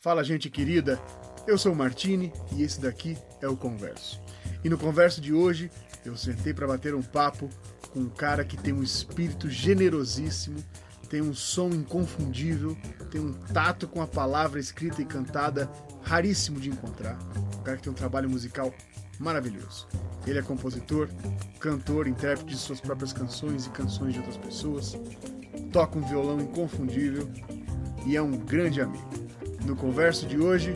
Fala, gente querida. Eu sou o Martini e esse daqui é o Converso. E no Converso de hoje, eu sentei para bater um papo com um cara que tem um espírito generosíssimo, tem um som inconfundível, tem um tato com a palavra escrita e cantada raríssimo de encontrar. Um cara que tem um trabalho musical maravilhoso. Ele é compositor, cantor, intérprete de suas próprias canções e canções de outras pessoas, toca um violão inconfundível e é um grande amigo. No converso de hoje,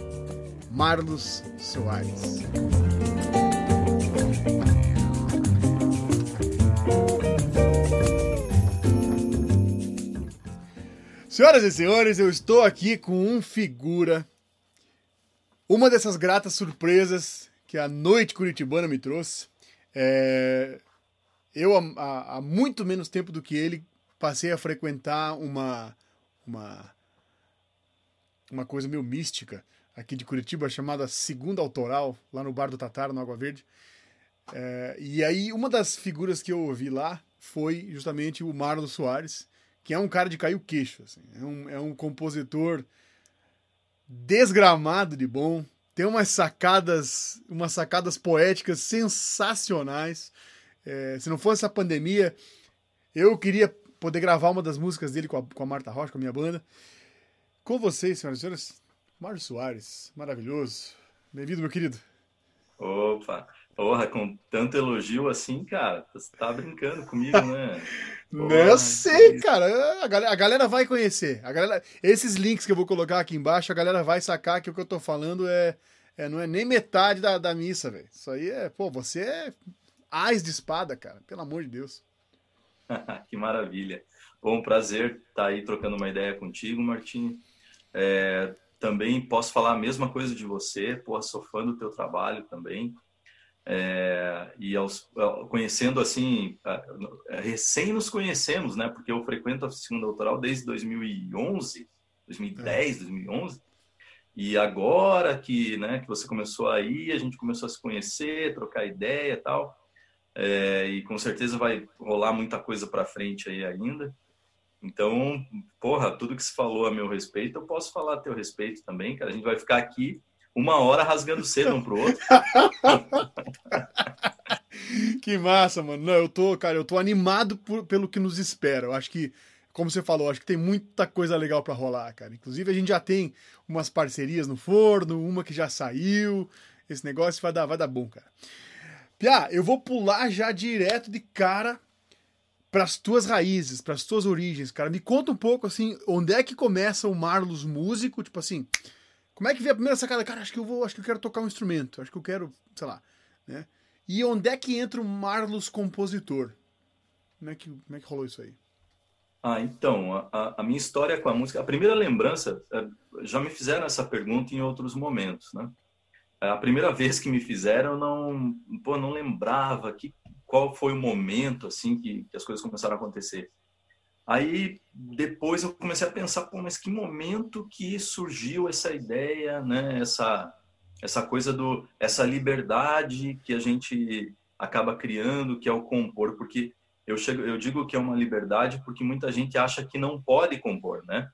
Marlos Soares. Senhoras e senhores, eu estou aqui com um figura, uma dessas gratas surpresas que a noite curitibana me trouxe. É... Eu, há, há muito menos tempo do que ele, passei a frequentar uma, uma uma coisa meio mística aqui de Curitiba chamada Segunda Autoral, lá no Bar do Tatar, no Água Verde. É, e aí, uma das figuras que eu ouvi lá foi justamente o Marlon Soares, que é um cara de cair o queixo. Assim. É, um, é um compositor desgramado de bom, tem umas sacadas, umas sacadas poéticas sensacionais. É, se não fosse a pandemia, eu queria poder gravar uma das músicas dele com a, com a Marta Rocha, com a minha banda. Com vocês, senhoras e senhores, Mário Soares, maravilhoso. Bem-vindo, meu querido. Opa, porra, com tanto elogio assim, cara, você tá brincando comigo, né? Porra, eu sei, cara. A galera, a galera, vai conhecer. A galera, esses links que eu vou colocar aqui embaixo, a galera vai sacar que o que eu tô falando é, é não é nem metade da, da missa, velho. Isso aí é, pô, você é ás de espada, cara. Pelo amor de Deus. que maravilha. Bom, prazer estar tá aí trocando uma ideia contigo, Martim. É, também posso falar a mesma coisa de você, pô, sou fã do teu trabalho também. É, e aos, conhecendo assim, recém nos conhecemos, né? Porque eu frequento a segunda autoral desde 2011, 2010, é. 2011. E agora que, né, que você começou aí, a gente começou a se conhecer, trocar ideia e tal. É, e com certeza vai rolar muita coisa para frente aí ainda. Então, porra, tudo que se falou a meu respeito, eu posso falar a teu respeito também, cara. A gente vai ficar aqui uma hora rasgando cedo um pro outro. que massa, mano. Não, eu tô, cara, eu tô animado por, pelo que nos espera. Eu acho que, como você falou, acho que tem muita coisa legal para rolar, cara. Inclusive, a gente já tem umas parcerias no forno, uma que já saiu. Esse negócio vai dar, vai dar bom, cara. Pia, eu vou pular já direto de cara para as tuas raízes, para as tuas origens, cara. Me conta um pouco assim, onde é que começa o Marlos músico, tipo assim, como é que veio a primeira sacada? Cara, acho que eu vou, acho que eu quero tocar um instrumento, acho que eu quero, sei lá, né? E onde é que entra o Marlos compositor? Como é que, como é que rolou isso aí? Ah, então, a, a minha história com a música, a primeira lembrança, é, já me fizeram essa pergunta em outros momentos, né? A primeira vez que me fizeram, eu não, pô, não lembrava que qual foi o momento assim que, que as coisas começaram a acontecer. Aí depois eu comecei a pensar, pô, mas que momento que surgiu essa ideia, né? Essa essa coisa do essa liberdade que a gente acaba criando, que é o compor, porque eu chego, eu digo que é uma liberdade porque muita gente acha que não pode compor, né?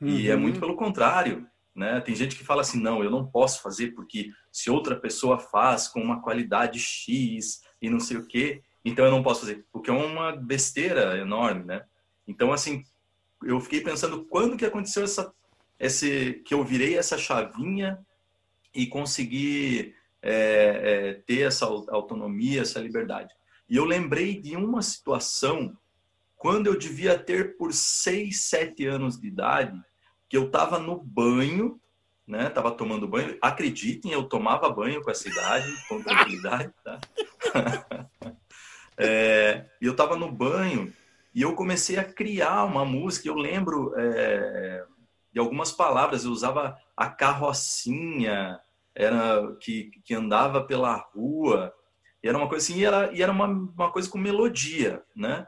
Uhum. E é muito uhum. pelo contrário, né? Tem gente que fala assim, não, eu não posso fazer porque se outra pessoa faz com uma qualidade X, e não sei o quê, então eu não posso fazer, porque é uma besteira enorme, né? Então, assim, eu fiquei pensando quando que aconteceu essa, esse, que eu virei essa chavinha e consegui é, é, ter essa autonomia, essa liberdade. E eu lembrei de uma situação quando eu devia ter por seis, sete anos de idade, que eu estava no banho né? Tava tomando banho. Acreditem, eu tomava banho com essa idade, com tranquilidade, tá? é, eu tava no banho e eu comecei a criar uma música. Eu lembro é, de algumas palavras. Eu usava a carrocinha, era que, que andava pela rua. E era uma coisa assim, e era, e era uma, uma coisa com melodia, né?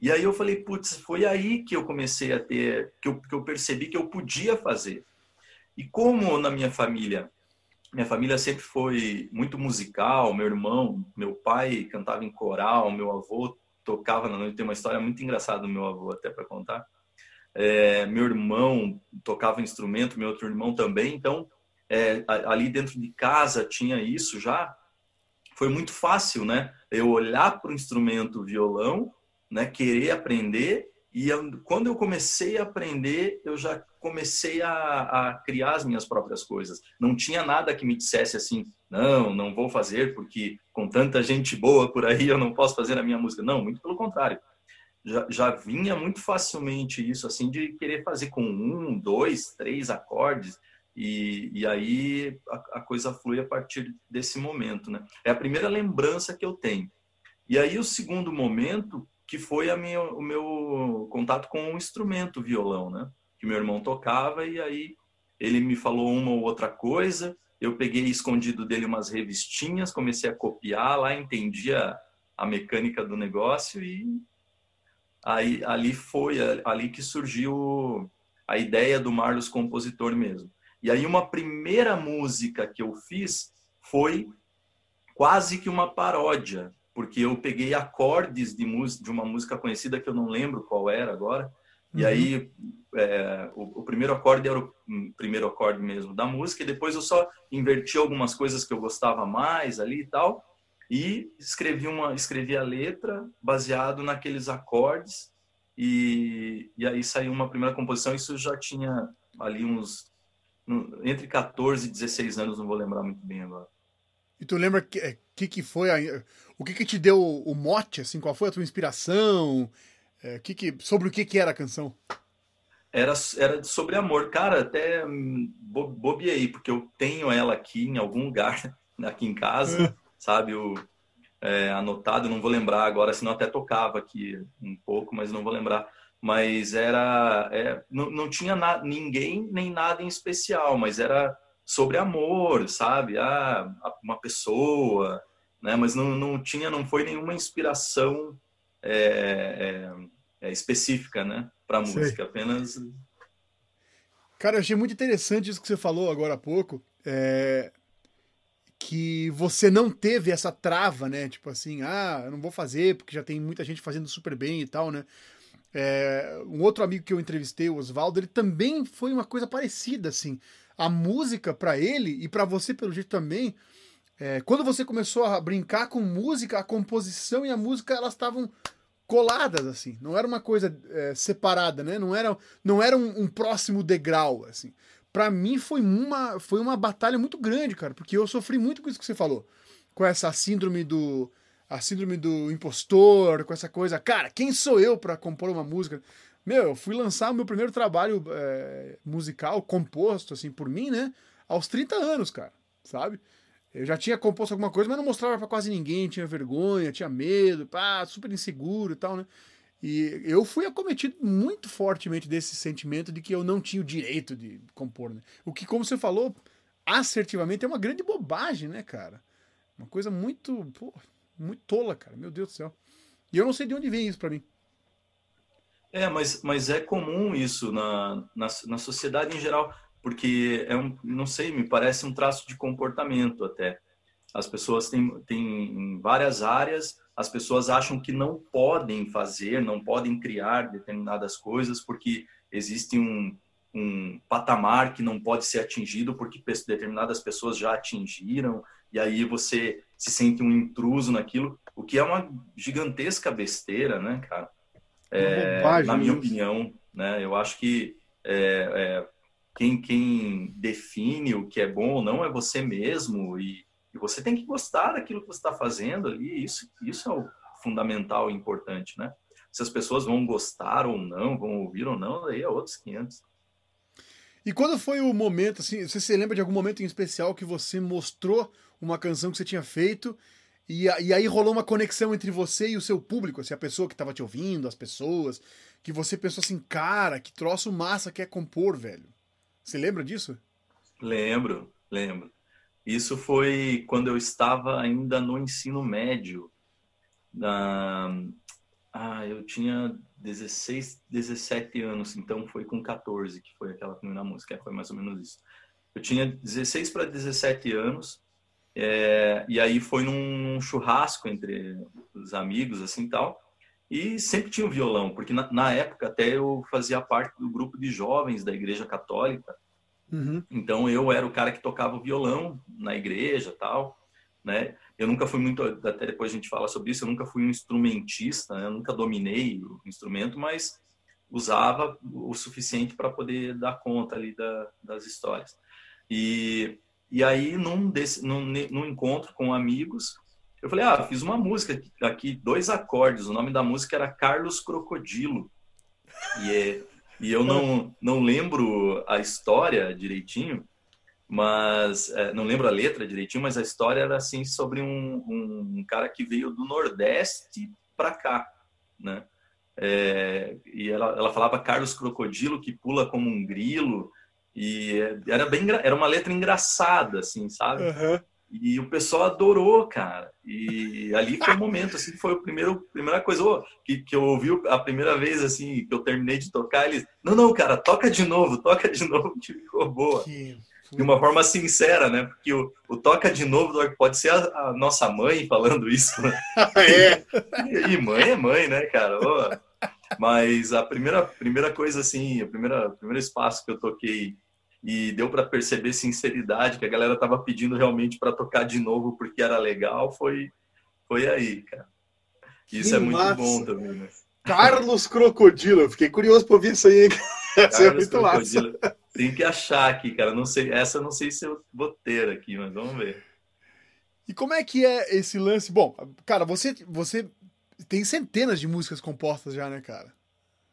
E aí eu falei, putz, foi aí que eu comecei a ter, que eu, que eu percebi que eu podia fazer. E como na minha família, minha família sempre foi muito musical, meu irmão, meu pai cantava em coral, meu avô tocava na noite, tem uma história muito engraçada do meu avô até para contar. É, meu irmão tocava instrumento, meu outro irmão também. Então, é, ali dentro de casa tinha isso já. Foi muito fácil, né? Eu olhar para o instrumento violão, né? Querer aprender e quando eu comecei a aprender, eu já comecei a, a, criar as minhas próprias coisas. Não tinha nada que me dissesse assim, não, não vou fazer porque com tanta gente boa por aí eu não posso fazer a minha música. Não, muito pelo contrário. Já, já vinha muito facilmente isso, assim, de querer fazer com um, dois, três acordes. E, e aí a, a coisa flui a partir desse momento, né? É a primeira lembrança que eu tenho. E aí o segundo momento que foi minha, o meu contato com o instrumento violão, né? Que meu irmão tocava e aí ele me falou uma ou outra coisa, eu peguei escondido dele umas revistinhas, comecei a copiar lá, entendia a mecânica do negócio e aí ali foi ali que surgiu a ideia do Marlos compositor mesmo. E aí uma primeira música que eu fiz foi quase que uma paródia porque eu peguei acordes de, de uma música conhecida que eu não lembro qual era agora. Uhum. E aí é, o, o, primeiro acorde era o primeiro acorde mesmo da música, e depois eu só inverti algumas coisas que eu gostava mais ali e tal, e escrevi uma escrevi a letra baseado naqueles acordes e, e aí saiu uma primeira composição. Isso já tinha ali uns entre 14 e 16 anos, não vou lembrar muito bem agora. E tu lembra que é, que, que foi a, o que, que te deu o mote, assim, qual foi a tua inspiração? É, que que, sobre o que, que era a canção? Era, era sobre amor. Cara, até hum, bobiei, porque eu tenho ela aqui em algum lugar, aqui em casa, é. sabe? O, é, anotado, não vou lembrar agora, senão até tocava aqui um pouco, mas não vou lembrar. Mas era. É, não, não tinha na, ninguém nem nada em especial, mas era sobre amor, sabe? Ah, uma pessoa, né? Mas não, não tinha, não foi nenhuma inspiração é, é específica, né? Para música, Sei. apenas. Cara, eu achei muito interessante isso que você falou agora há pouco, é... que você não teve essa trava, né? Tipo assim, ah, eu não vou fazer porque já tem muita gente fazendo super bem e tal, né? É... Um outro amigo que eu entrevistei, o Oswaldo, ele também foi uma coisa parecida, assim a música para ele e para você pelo jeito também, é, quando você começou a brincar com música, a composição e a música elas estavam coladas assim, não era uma coisa é, separada, né? Não era, não era um, um próximo degrau assim. Para mim foi uma foi uma batalha muito grande, cara, porque eu sofri muito com isso que você falou, com essa síndrome do a síndrome do impostor, com essa coisa, cara, quem sou eu para compor uma música? Meu, eu fui lançar o meu primeiro trabalho é, musical, composto, assim, por mim, né? Aos 30 anos, cara, sabe? Eu já tinha composto alguma coisa, mas não mostrava para quase ninguém, tinha vergonha, tinha medo, pá, super inseguro e tal, né? E eu fui acometido muito fortemente desse sentimento de que eu não tinha o direito de compor, né? O que, como você falou, assertivamente é uma grande bobagem, né, cara? Uma coisa muito, pô, muito tola, cara. Meu Deus do céu. E eu não sei de onde vem isso para mim. É, mas, mas é comum isso na, na, na sociedade em geral, porque é um, não sei, me parece um traço de comportamento até. As pessoas têm, têm em várias áreas, as pessoas acham que não podem fazer, não podem criar determinadas coisas porque existe um, um patamar que não pode ser atingido porque determinadas pessoas já atingiram e aí você se sente um intruso naquilo, o que é uma gigantesca besteira, né, cara? É, na minha opinião, né? Eu acho que é, é, quem, quem define o que é bom ou não é você mesmo e, e você tem que gostar daquilo que você está fazendo ali. Isso, isso é o fundamental e importante, né? Se as pessoas vão gostar ou não, vão ouvir ou não, aí é outros 500. E quando foi o momento, assim, você se lembra de algum momento em especial que você mostrou uma canção que você tinha feito e, e aí rolou uma conexão entre você e o seu público, assim, a pessoa que estava te ouvindo, as pessoas, que você pensou assim, cara, que troço massa que é compor, velho. Você lembra disso? Lembro, lembro. Isso foi quando eu estava ainda no ensino médio. Ah, eu tinha 16, 17 anos, então foi com 14 que foi aquela primeira música, foi mais ou menos isso. Eu tinha 16 para 17 anos é, e aí foi num churrasco entre os amigos, assim tal. E sempre tinha um violão, porque na, na época até eu fazia parte do grupo de jovens da Igreja Católica. Uhum. Então eu era o cara que tocava o violão na igreja tal, né? Eu nunca fui muito, até depois a gente fala sobre isso, eu nunca fui um instrumentista, né? eu nunca dominei o instrumento, mas usava o suficiente para poder dar conta ali da, das histórias. E, e aí, num, desse, num, num encontro com amigos, eu falei, ah, fiz uma música aqui, dois acordes, o nome da música era Carlos Crocodilo. E, é, e eu não, não lembro a história direitinho, mas é, não lembro a letra direitinho, mas a história era assim sobre um, um, cara que veio do Nordeste para cá, né? É, e ela, ela falava Carlos Crocodilo que pula como um grilo e era bem era uma letra engraçada assim sabe uhum. E o pessoal adorou cara e ali foi o momento assim foi o primeiro primeira coisa oh, que, que eu ouvi a primeira vez assim que eu terminei de tocar eles não não cara toca de novo toca de novo que ficou boa que de uma forma sincera, né? Porque o, o toca de novo pode ser a, a, nossa mãe falando isso. Né? é. E, mãe é mãe, né, cara? Oh. Mas a primeira, primeira coisa, assim, o primeiro, primeiro espaço que eu toquei e deu para perceber sinceridade que a galera tava pedindo realmente para tocar de novo porque era legal, foi, foi aí, cara. Isso que é muito massa. bom também, né? Carlos Crocodilo, eu fiquei curioso para ouvir isso aí. Essa é muito Crocodilo. massa. Tem que achar aqui, cara. Não sei, essa eu não sei se eu vou ter aqui, mas vamos ver. E como é que é esse lance? Bom, cara, você, você tem centenas de músicas compostas já, né, cara?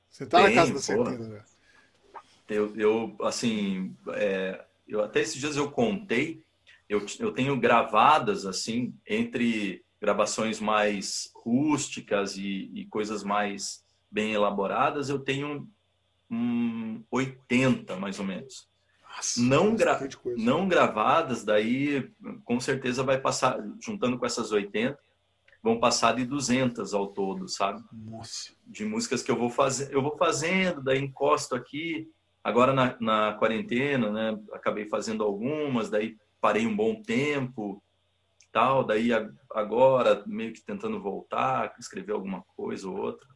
Você tá na casa das centenas já. Eu, eu assim, é, eu, até esses dias eu contei, eu, eu tenho gravadas, assim, entre gravações mais rústicas e, e coisas mais bem elaboradas, eu tenho hum, 80, mais ou menos. Nossa, não, gra não gravadas, daí com certeza vai passar, juntando com essas 80, vão passar de 200 ao todo, sabe? Nossa. De músicas que eu vou fazer, eu vou fazendo, daí encosto aqui. Agora na, na quarentena, né, acabei fazendo algumas, daí parei um bom tempo, tal, daí agora meio que tentando voltar, escrever alguma coisa ou outra.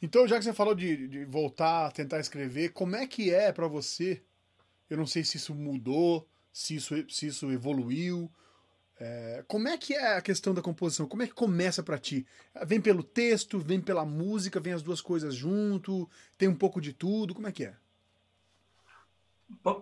Então, já que você falou de, de voltar tentar escrever, como é que é para você? Eu não sei se isso mudou, se isso, se isso evoluiu. É, como é que é a questão da composição? Como é que começa para ti? Vem pelo texto, vem pela música, vem as duas coisas junto, tem um pouco de tudo, como é que é?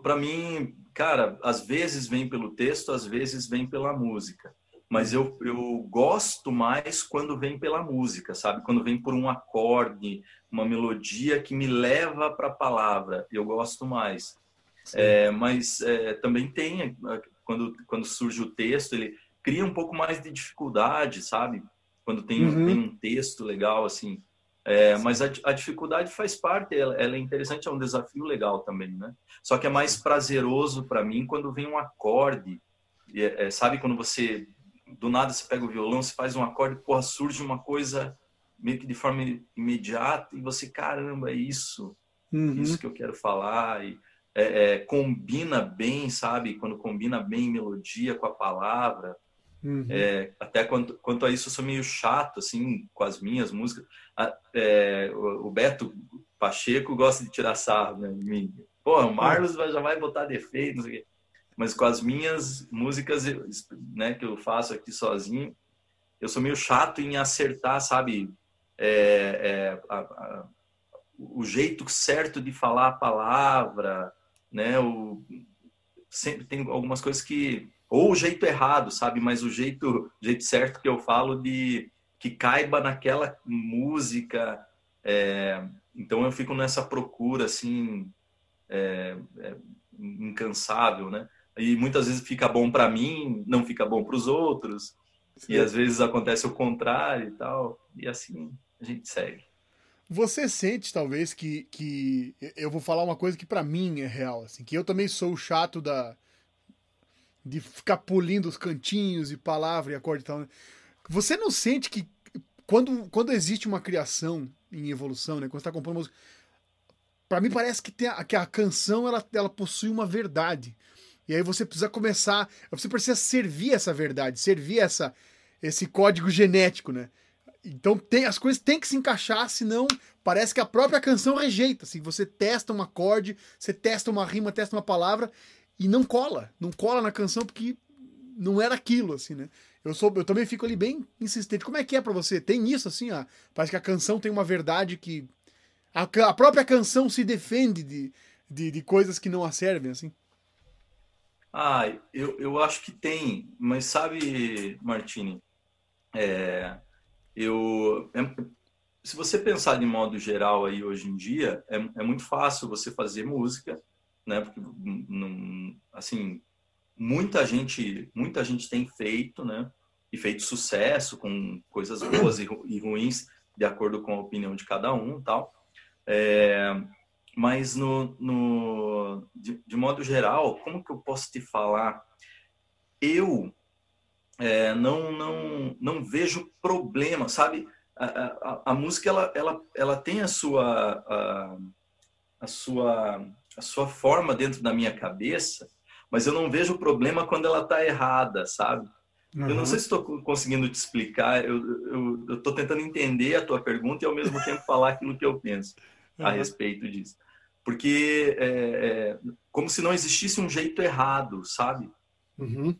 Para mim, cara, às vezes vem pelo texto, às vezes vem pela música mas eu, eu gosto mais quando vem pela música, sabe? Quando vem por um acorde, uma melodia que me leva para a palavra, eu gosto mais. É, mas é, também tem, quando, quando surge o texto, ele cria um pouco mais de dificuldade, sabe? Quando tem, uhum. tem um texto legal, assim. É, mas a, a, dificuldade faz parte, ela, ela, é interessante, é um desafio legal também, né? Só que é mais prazeroso para mim quando vem um acorde, é, é, sabe? Quando você do nada você pega o violão, você faz um acorde, porra, surge uma coisa meio que de forma imediata e você, caramba, é isso, uhum. isso que eu quero falar. E, é, é, combina bem, sabe? Quando combina bem melodia com a palavra. Uhum. É, até quanto, quanto a isso, eu sou meio chato, assim, com as minhas músicas. É, o Beto Pacheco gosta de tirar sarro, né? Pô, o Marlos já vai botar defeito, não sei o quê mas com as minhas músicas, né, que eu faço aqui sozinho, eu sou meio chato em acertar, sabe, é, é, a, a, o jeito certo de falar a palavra, né, o, sempre tem algumas coisas que ou o jeito errado, sabe, mas o jeito, jeito certo que eu falo de que caiba naquela música, é, então eu fico nessa procura assim é, é, incansável, né? e muitas vezes fica bom para mim, não fica bom para os outros, Sim. e às vezes acontece o contrário e tal, e assim a gente segue. Você sente talvez que, que eu vou falar uma coisa que para mim é real, assim, que eu também sou o chato da de ficar pulindo os cantinhos e palavra e acorde e tal. Né? Você não sente que quando, quando existe uma criação em evolução, né, quando está compondo música, para mim parece que, tem a, que a canção ela, ela possui uma verdade. E aí você precisa começar, você precisa servir essa verdade, servir essa, esse código genético, né? Então tem, as coisas têm que se encaixar, senão parece que a própria canção rejeita. Assim, você testa um acorde, você testa uma rima, testa uma palavra e não cola. Não cola na canção porque não era aquilo, assim, né? Eu, sou, eu também fico ali bem insistente. Como é que é para você? Tem isso, assim, ó, parece que a canção tem uma verdade que. A, a própria canção se defende de, de, de coisas que não a servem, assim. Ah, eu, eu acho que tem, mas sabe, Martini, é, eu, é, se você pensar de modo geral aí hoje em dia, é, é muito fácil você fazer música, né? Porque, assim, muita gente, muita gente tem feito, né? E feito sucesso com coisas boas e, e ruins, de acordo com a opinião de cada um, tal. É, mas no, no de, de, modo geral, como que eu posso te falar? Eu é, não, não, não vejo problema, sabe? A, a, a, música ela, ela, ela tem a sua a, a, sua a sua forma dentro da minha cabeça, mas eu não vejo problema quando ela está errada, sabe? Uhum. Eu não sei se estou conseguindo te explicar. Eu estou tentando entender a tua pergunta e ao mesmo tempo falar aquilo que eu penso uhum. a respeito disso. Porque é, é, como se não existisse um jeito errado, sabe? Uhum.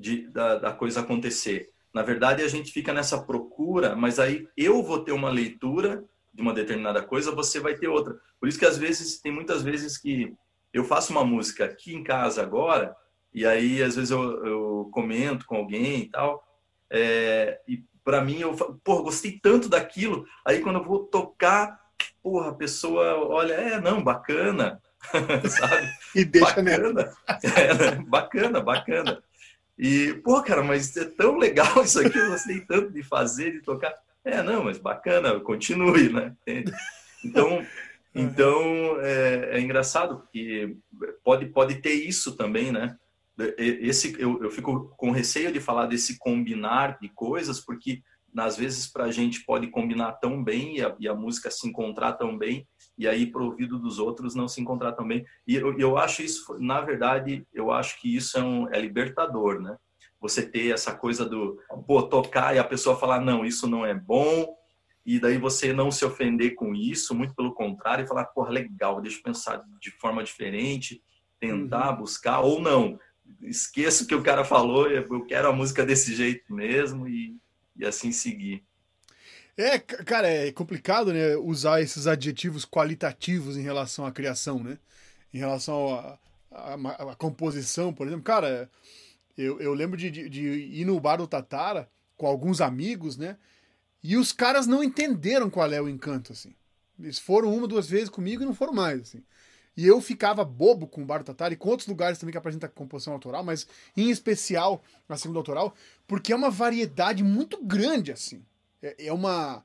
De, da, da coisa acontecer. Na verdade, a gente fica nessa procura, mas aí eu vou ter uma leitura de uma determinada coisa, você vai ter outra. Por isso que às vezes, tem muitas vezes que eu faço uma música aqui em casa agora, e aí às vezes eu, eu comento com alguém e tal, é, e para mim eu falo, pô, gostei tanto daquilo, aí quando eu vou tocar porra, a pessoa olha, é, não, bacana, sabe? E deixa bacana. É, né? bacana, bacana. E, pô, cara, mas é tão legal isso aqui, eu gostei tanto de fazer, de tocar. É, não, mas bacana, continue, né? Então, então é, é engraçado, porque pode, pode ter isso também, né? Esse, eu, eu fico com receio de falar desse combinar de coisas, porque às vezes para a gente pode combinar tão bem e a, e a, música se encontrar tão bem e aí para o ouvido dos outros não se encontrar tão bem e eu, eu acho isso na verdade eu acho que isso é, um, é libertador né você ter essa coisa do pô, tocar e a pessoa falar não isso não é bom e daí você não se ofender com isso muito pelo contrário e falar porra legal deixa eu pensar de forma diferente tentar uhum. buscar ou não esqueço o que o cara falou eu quero a música desse jeito mesmo e e assim seguir. É, cara, é complicado, né, usar esses adjetivos qualitativos em relação à criação, né? Em relação à composição, por exemplo. Cara, eu, eu lembro de, de, de, ir no bar do Tatara com alguns amigos, né? E os caras não entenderam qual é o encanto, assim. Eles foram uma, duas vezes comigo e não foram mais, assim. E eu ficava bobo com o Bar do Tatara e com outros lugares também que apresenta composição autoral, mas em especial a segunda autoral, porque é uma variedade muito grande, assim. É, é uma.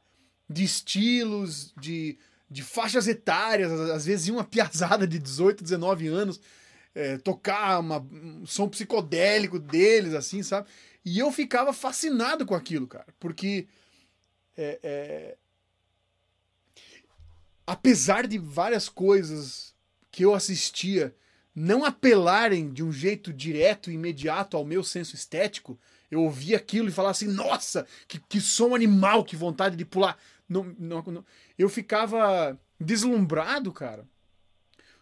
de estilos, de, de faixas etárias, às vezes uma piazada de 18, 19 anos. É, tocar uma, um som psicodélico deles, assim, sabe? E eu ficava fascinado com aquilo, cara, porque é, é... apesar de várias coisas que eu assistia não apelarem de um jeito direto e imediato ao meu senso estético, eu ouvia aquilo e falava assim, nossa, que, que som animal, que vontade de pular. Não, não, não. Eu ficava deslumbrado, cara,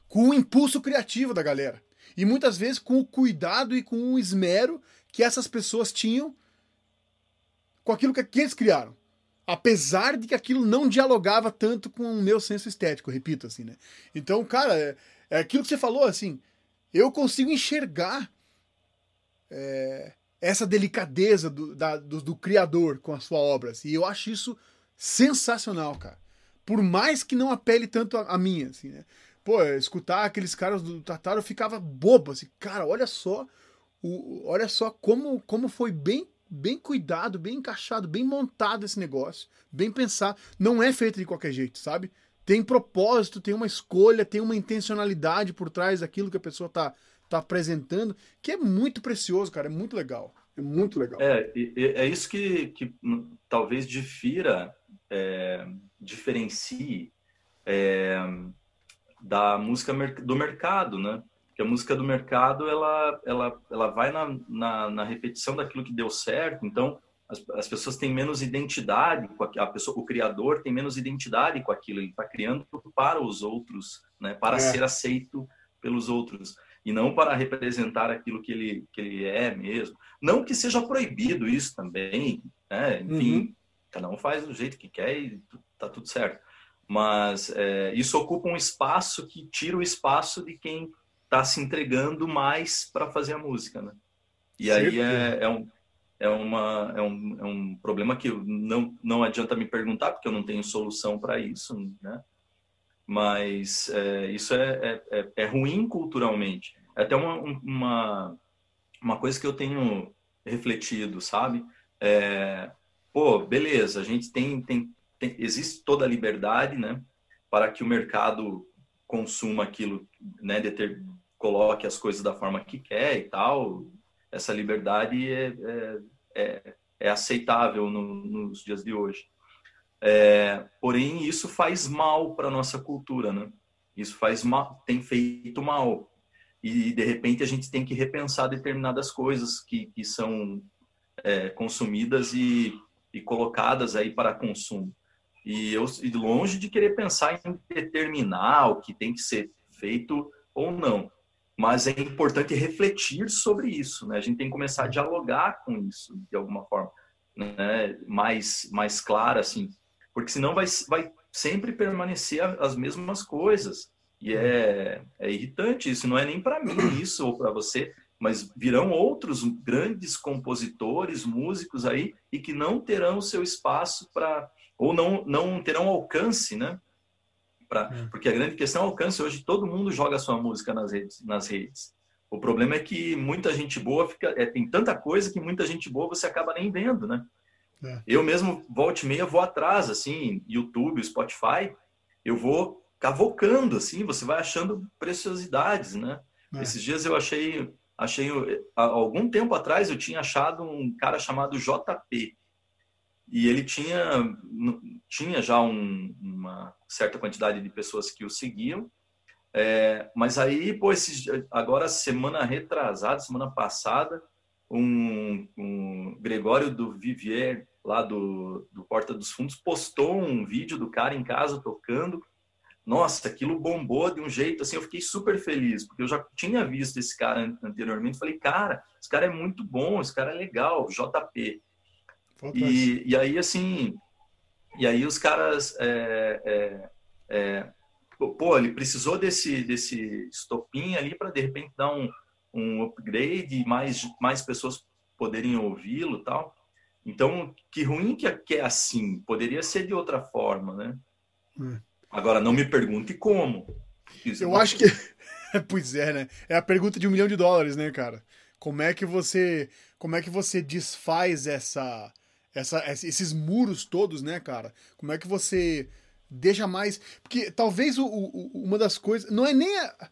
com o impulso criativo da galera. E muitas vezes com o cuidado e com o esmero que essas pessoas tinham com aquilo que, que eles criaram apesar de que aquilo não dialogava tanto com o meu senso estético, repito assim, né? Então, cara, é, é aquilo que você falou, assim, eu consigo enxergar é, essa delicadeza do, da, do, do, criador com a sua obra, assim, e eu acho isso sensacional, cara. Por mais que não apele tanto a, a minha, assim, né? Pô, escutar aqueles caras do Tatar, eu ficava bobo, assim, cara, olha só, o, olha só como, como foi bem bem cuidado, bem encaixado, bem montado esse negócio, bem pensado. Não é feito de qualquer jeito, sabe? Tem propósito, tem uma escolha, tem uma intencionalidade por trás daquilo que a pessoa tá, tá apresentando, que é muito precioso, cara, é muito legal. É muito legal. É, é isso que, que talvez difira, é, diferencie é, da música do mercado, né? Porque a música do mercado ela, ela, ela vai na, na, na, repetição daquilo que deu certo. Então, as, as pessoas têm menos identidade, com a, a pessoa, o criador tem menos identidade com aquilo, ele está criando para os outros, né? para é. ser aceito pelos outros e não para representar aquilo que ele, que ele é mesmo. Não que seja proibido isso também, né? enfim, uhum. cada um faz do jeito que quer e tá tudo certo. Mas é, isso ocupa um espaço que tira o espaço de quem está se entregando mais para fazer a música, né? E aí é, é, um, é, uma, é, um, é um problema que não, não adianta me perguntar, porque eu não tenho solução para isso, né? Mas é, isso é, é, é, é ruim culturalmente. É até uma, uma, uma coisa que eu tenho refletido, sabe? É, pô, beleza, a gente tem, tem, tem, existe toda a liberdade, né? Para que o mercado consuma aquilo, né? Deter, coloque as coisas da forma que quer e tal, essa liberdade é, é, é, é aceitável no, nos dias de hoje. É, porém, isso faz mal para nossa cultura, né? Isso faz mal, tem feito mal. E, de repente, a gente tem que repensar determinadas coisas que, que são é, consumidas e, e colocadas aí para consumo. E eu e longe de querer pensar em determinar o que tem que ser feito ou não mas é importante refletir sobre isso, né? A gente tem que começar a dialogar com isso de alguma forma, né? Mais mais clara assim, porque senão vai vai sempre permanecer as mesmas coisas e é, é irritante isso. Não é nem para mim isso ou para você, mas virão outros grandes compositores, músicos aí e que não terão seu espaço para ou não não terão alcance, né? Pra, é. Porque a grande questão é alcance. Hoje todo mundo joga sua música nas redes. Nas redes. O problema é que muita gente boa fica. É, tem tanta coisa que muita gente boa você acaba nem vendo, né? É. Eu mesmo, volta e meia, vou atrás, assim, YouTube, Spotify, eu vou cavocando, assim, você vai achando preciosidades, né? É. Esses dias eu achei, achei, algum tempo atrás eu tinha achado um cara chamado JP, e ele tinha, tinha já um, uma certa quantidade de pessoas que o seguiam. É, mas aí, pô, esses, agora, semana retrasada, semana passada, um, um Gregório do Vivier, lá do, do Porta dos Fundos, postou um vídeo do cara em casa tocando. Nossa, aquilo bombou de um jeito assim, eu fiquei super feliz, porque eu já tinha visto esse cara anteriormente. Falei, cara, esse cara é muito bom, esse cara é legal, JP. E, e aí, assim, e aí os caras, é, é, é, pô, ele precisou desse, desse estopim ali para, de repente, dar um, um upgrade e mais, mais pessoas poderem ouvi-lo tal. Então, que ruim que é, assim, poderia ser de outra forma, né? É. Agora, não me pergunte como. Isso Eu acho que... pois é, né? É a pergunta de um milhão de dólares, né, cara? Como é que você, como é que você desfaz essa essa, esses muros todos, né, cara? Como é que você deixa mais. Porque talvez o, o, uma das coisas. Não é nem. A...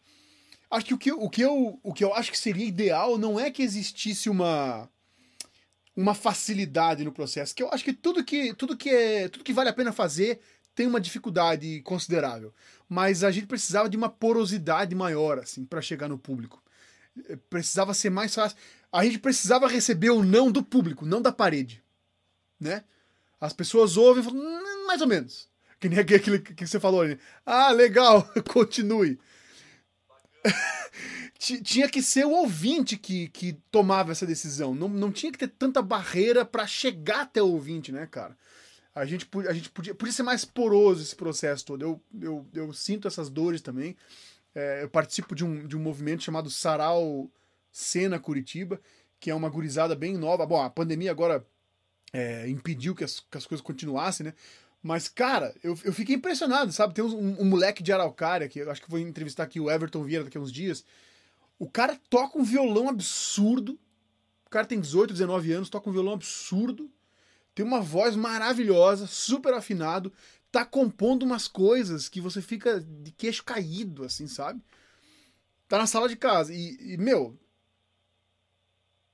Acho que o que, o, que eu, o que eu acho que seria ideal não é que existisse uma uma facilidade no processo, que eu acho que tudo que tudo que é tudo que vale a pena fazer tem uma dificuldade considerável, mas a gente precisava de uma porosidade maior assim para chegar no público. Precisava ser mais fácil. A gente precisava receber o não do público, não da parede né? As pessoas ouvem falam, hum, mais ou menos. Que nem aquele que você falou ali. Ah, legal, continue. tinha que ser o ouvinte que, que tomava essa decisão. Não, não tinha que ter tanta barreira para chegar até o ouvinte, né, cara? A gente, a gente podia, podia ser mais poroso esse processo todo. Eu, eu, eu sinto essas dores também. É, eu participo de um, de um movimento chamado Sarau Cena Curitiba, que é uma gurizada bem nova. Bom, a pandemia agora é, impediu que as, que as coisas continuassem, né? Mas, cara, eu, eu fiquei impressionado, sabe? Tem um, um, moleque de Araucária, que eu acho que vou entrevistar aqui o Everton Vieira daqui a uns dias. O cara toca um violão absurdo. O cara tem 18, 19 anos, toca um violão absurdo. Tem uma voz maravilhosa, super afinado. Tá compondo umas coisas que você fica de queixo caído, assim, sabe? Tá na sala de casa. E, e meu.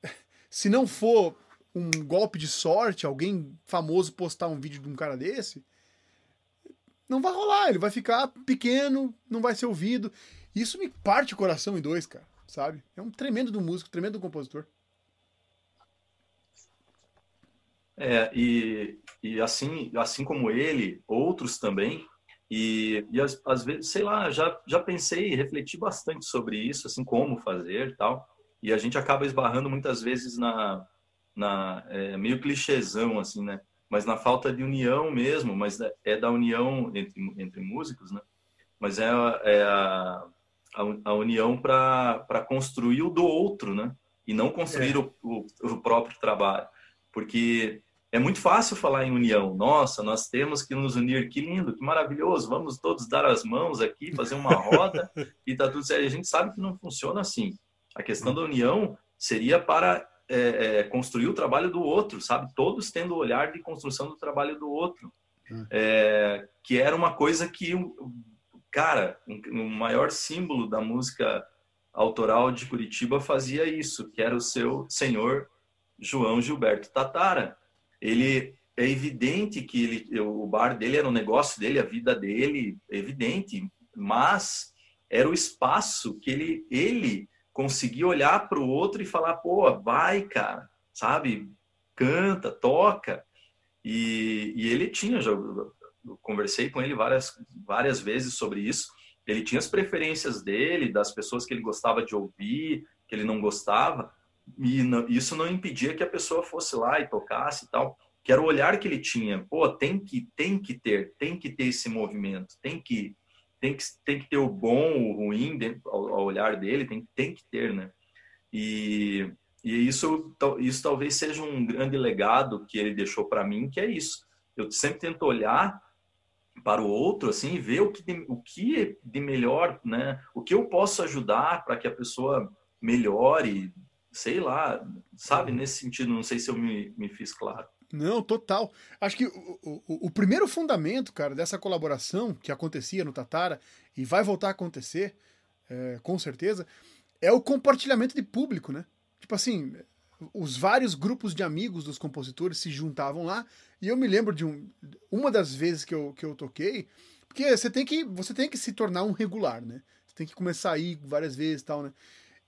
Se não for um golpe de sorte, alguém famoso postar um vídeo de um cara desse, não vai rolar, ele vai ficar pequeno, não vai ser ouvido. Isso me parte o coração em dois, cara, sabe? É um tremendo do músico, tremendo do compositor. É, e, e assim, assim como ele, outros também, e, e às, às, vezes, sei lá, já, já pensei e refleti bastante sobre isso, assim, como fazer e tal, e a gente acaba esbarrando muitas vezes na, na é, meio clichêzão, assim, né? Mas na falta de união mesmo, mas é da união entre, entre músicos, né? Mas é, é a, a, união para construir o do outro, né? E não construir é. o, o, o próprio trabalho. Porque é muito fácil falar em união. Nossa, nós temos que nos unir. Que lindo, que maravilhoso. Vamos todos dar as mãos aqui, fazer uma roda e tá tudo certo. A gente sabe que não funciona assim. A questão da união seria para é, é, construir o trabalho do outro, sabe? Todos tendo o olhar de construção do trabalho do outro. Hum. É, que era uma coisa que, cara, o maior símbolo da música autoral de Curitiba fazia isso, que era o seu senhor João Gilberto Tatara ele é evidente que ele, o bar dele era um negócio dele, a vida dele, evidente, mas era o espaço que ele, ele conseguia olhar para o outro e falar, pô, vai, cara, sabe? Canta, toca. E, e ele tinha, conversei com ele várias, várias vezes sobre isso. Ele tinha as preferências dele, das pessoas que ele gostava de ouvir, que ele não gostava, e não, isso não impedia que a pessoa fosse lá e tocasse e tal. Que era o olhar que ele tinha. Pô, tem que, tem que ter, tem que ter esse movimento, tem que, tem que, tem que ter o bom, o ruim dentro, ao, ao olhar dele, tem, tem que ter, né? E, e isso, isso talvez seja um grande legado que ele deixou para mim, que é isso. Eu sempre tento olhar para o outro assim ver o que de, o que é de melhor, né? O que eu posso ajudar para que a pessoa melhore, sei lá, sabe? Uhum. Nesse sentido, não sei se eu me, me fiz claro. Não, total. Acho que o, o, o, primeiro fundamento, cara, dessa colaboração que acontecia no Tatara e vai voltar a acontecer, é, com certeza, é o compartilhamento de público, né? Tipo assim, os vários grupos de amigos dos compositores se juntavam lá e eu me lembro de um, uma das vezes que eu, que eu toquei, porque você tem que você tem que se tornar um regular, né? Você tem que começar a ir várias vezes e tal, né?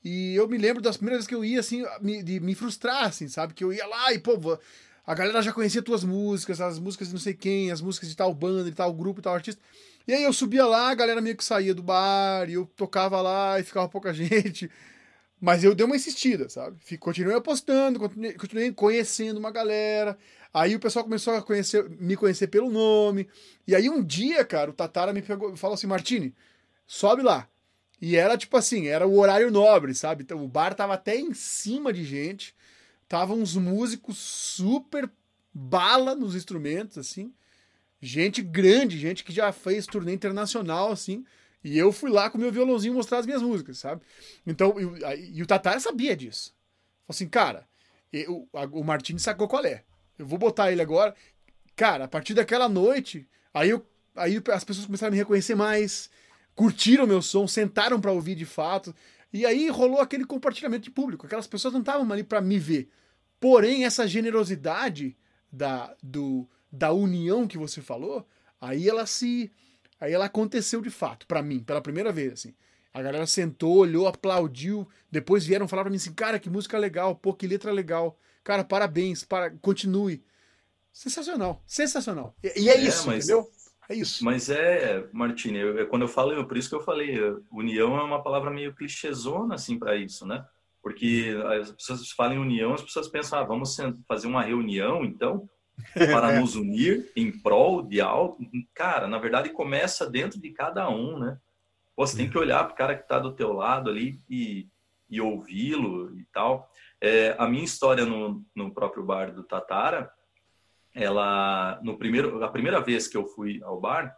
E eu me lembro das primeiras vezes que eu ia, assim, me, de me frustrar, assim, sabe? Que eu ia lá e, pô, a galera já conhecia tuas músicas, as músicas de não sei quem, as músicas de tal banda, de tal grupo, de tal artista. E aí eu subia lá, a galera meio que saía do bar, e eu tocava lá e ficava pouca gente. Mas eu dei uma insistida, sabe? Continuei apostando, continuei, continuei conhecendo uma galera. Aí o pessoal começou a conhecer, me conhecer pelo nome. E aí um dia, cara, o Tatara me pegou, falou assim: Martini, sobe lá. E era tipo assim, era o horário nobre, sabe? Então, o bar tava até em cima de gente. Tava uns músicos super bala nos instrumentos, assim. Gente grande, gente que já fez turnê internacional, assim. E eu fui lá com meu violãozinho mostrar as minhas músicas, sabe? Então, e, e o Tatara sabia disso. Falou assim, cara, eu, a, o Martins sacou qual é. Eu vou botar ele agora. Cara, a partir daquela noite, aí, eu, aí as pessoas começaram a me reconhecer mais curtiram meu som, sentaram para ouvir de fato. E aí rolou aquele compartilhamento de público. Aquelas pessoas não estavam ali para me ver. Porém, essa generosidade da, do, da união que você falou, aí ela se. Aí ela aconteceu de fato, para mim, pela primeira vez, assim. A galera sentou, olhou, aplaudiu, depois vieram falar pra mim assim, cara, que música legal, pô, que letra legal. Cara, parabéns, para... continue. Sensacional, sensacional. E, e é, é, isso, mas... entendeu? É isso. Mas é, Martini, eu, quando eu falo, por isso que eu falei, união é uma palavra meio clichêzona, assim, para isso, né? Porque as pessoas falam em união, as pessoas pensam, ah, vamos fazer uma reunião, então, para nos unir em prol de algo. Cara, na verdade, começa dentro de cada um, né? você tem que olhar para o cara que está do teu lado ali e, e ouvi-lo e tal. É, a minha história no, no próprio bar do Tatara, ela no primeiro a primeira vez que eu fui ao bar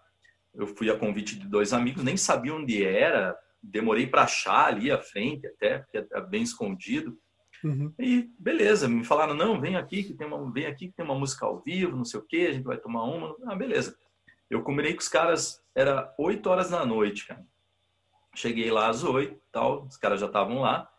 eu fui a convite de dois amigos nem sabia onde era demorei para achar ali à frente até porque é bem escondido uhum. e beleza me falaram não vem aqui que tem uma vem aqui que tem uma música ao vivo não sei o que a gente vai tomar uma ah beleza eu combinei com os caras era oito horas da noite cara cheguei lá às oito tal os caras já estavam lá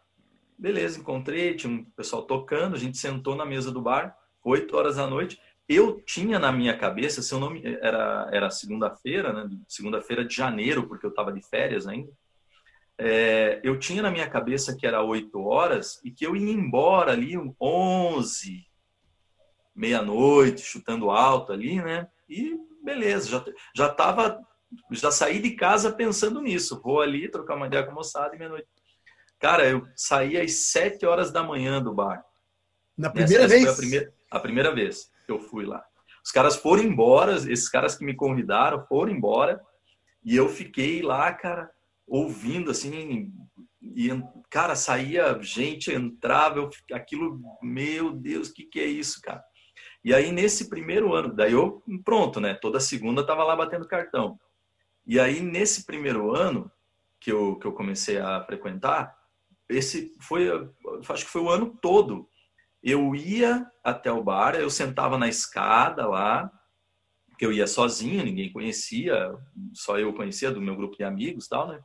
beleza encontrei tinha um pessoal tocando a gente sentou na mesa do bar oito horas da noite eu tinha na minha cabeça, seu nome era, era segunda-feira, né? Segunda-feira de janeiro, porque eu estava de férias ainda. É, eu tinha na minha cabeça que era 8 horas e que eu ia embora ali 11, meia-noite, chutando alto ali, né? E beleza, já, já tava, já saí de casa pensando nisso. Vou ali trocar uma ideia com a moçada e meia-noite. Cara, eu saí às sete horas da manhã do bar. Na primeira essa, vez? A primeira, a primeira vez que eu fui lá. Os caras foram embora, esses caras que me convidaram foram embora. E eu fiquei lá, cara, ouvindo assim, e cara, saía gente, entrava, eu, aquilo, meu Deus, que, que é isso, cara? E aí, nesse primeiro ano, daí eu, pronto, né? Toda segunda tava lá batendo cartão. E aí, nesse primeiro ano que eu, que eu comecei a frequentar, esse foi, acho que foi o ano todo. Eu ia até o bar, eu sentava na escada lá, que eu ia sozinho, ninguém conhecia, só eu conhecia do meu grupo de amigos tal, né?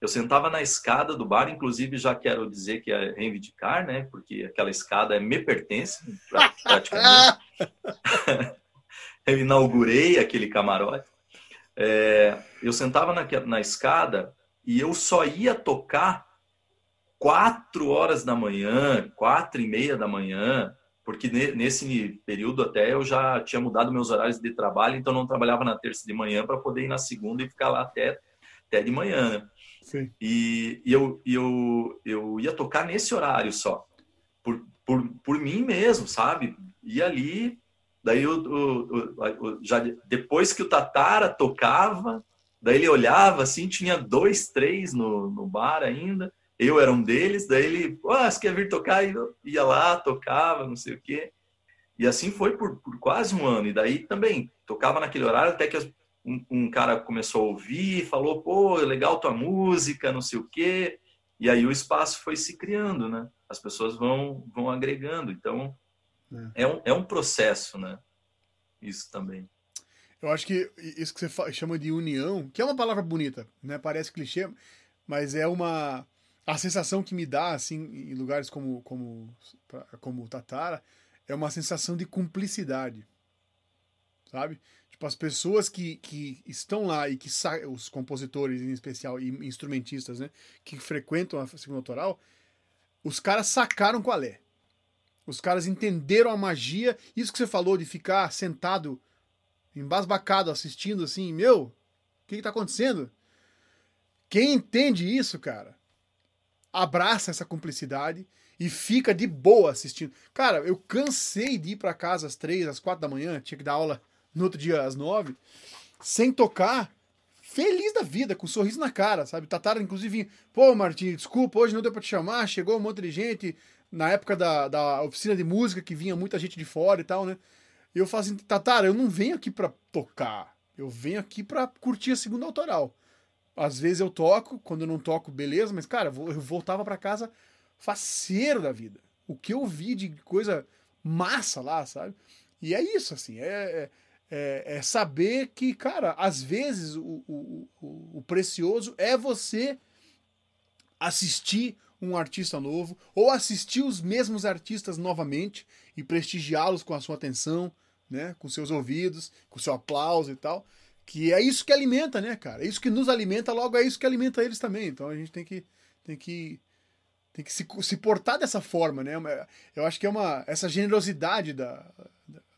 Eu sentava na escada do bar, inclusive já quero dizer que é reivindicar, né? Porque aquela escada me pertence, praticamente. eu inaugurei aquele camarote. É, eu sentava na, na escada e eu só ia tocar quatro horas da manhã, quatro e meia da manhã, porque nesse período até eu já tinha mudado meus horários de trabalho, então não trabalhava na terça de manhã para poder ir na segunda e ficar lá até, até de manhã. Né? Sim. E, e eu, eu, eu ia tocar nesse horário só, por, por, por mim mesmo, sabe? E ali, daí eu, eu, eu, já depois que o Tatara tocava, daí ele olhava assim, tinha dois, três no, no bar ainda, eu era um deles, daí ele, ah, você quer vir tocar? E eu ia lá, tocava, não sei o quê. E assim foi por, por quase um ano. E daí também tocava naquele horário até que um, um, cara começou a ouvir, falou, pô, legal tua música, não sei o quê. E aí o espaço foi se criando, né? As pessoas vão, vão agregando. Então, é. é, um, é um processo, né? Isso também. Eu acho que isso que você chama de união, que é uma palavra bonita, né? Parece clichê, mas é uma a sensação que me dá, assim, em lugares como, como, como Tatara, é uma sensação de cumplicidade. Sabe? Tipo, as pessoas que, que estão lá e que os compositores em especial e instrumentistas, né, que frequentam a segunda autoral, os caras sacaram qual é. Os caras entenderam a magia. Isso que você falou de ficar sentado, embasbacado, assistindo assim, meu, o que, que tá acontecendo? Quem entende isso, cara, abraça essa cumplicidade e fica de boa assistindo. Cara, eu cansei de ir para casa às três, às quatro da manhã, tinha que dar aula no outro dia às nove, sem tocar, feliz da vida, com um sorriso na cara, sabe? Tatara, inclusive, pô, Martim, desculpa, hoje não deu para te chamar, chegou um monte de gente, na época da, da oficina de música, que vinha muita gente de fora e tal, né? E eu falo assim, Tatara, eu não venho aqui para tocar, eu venho aqui para curtir a segunda autoral. Às vezes eu toco, quando eu não toco, beleza, mas, cara, eu voltava para casa faceiro da vida. O que eu vi de coisa massa lá, sabe? E é isso, assim, é, é, é saber que, cara, às vezes o, o, o, o precioso é você assistir um artista novo ou assistir os mesmos artistas novamente e prestigiá-los com a sua atenção, né, com seus ouvidos, com seu aplauso e tal. Que é isso que alimenta, né, cara? É isso que nos alimenta, logo é isso que alimenta eles também. Então a gente tem que, tem que, tem que se, se portar dessa forma, né? Eu acho que é uma essa generosidade da,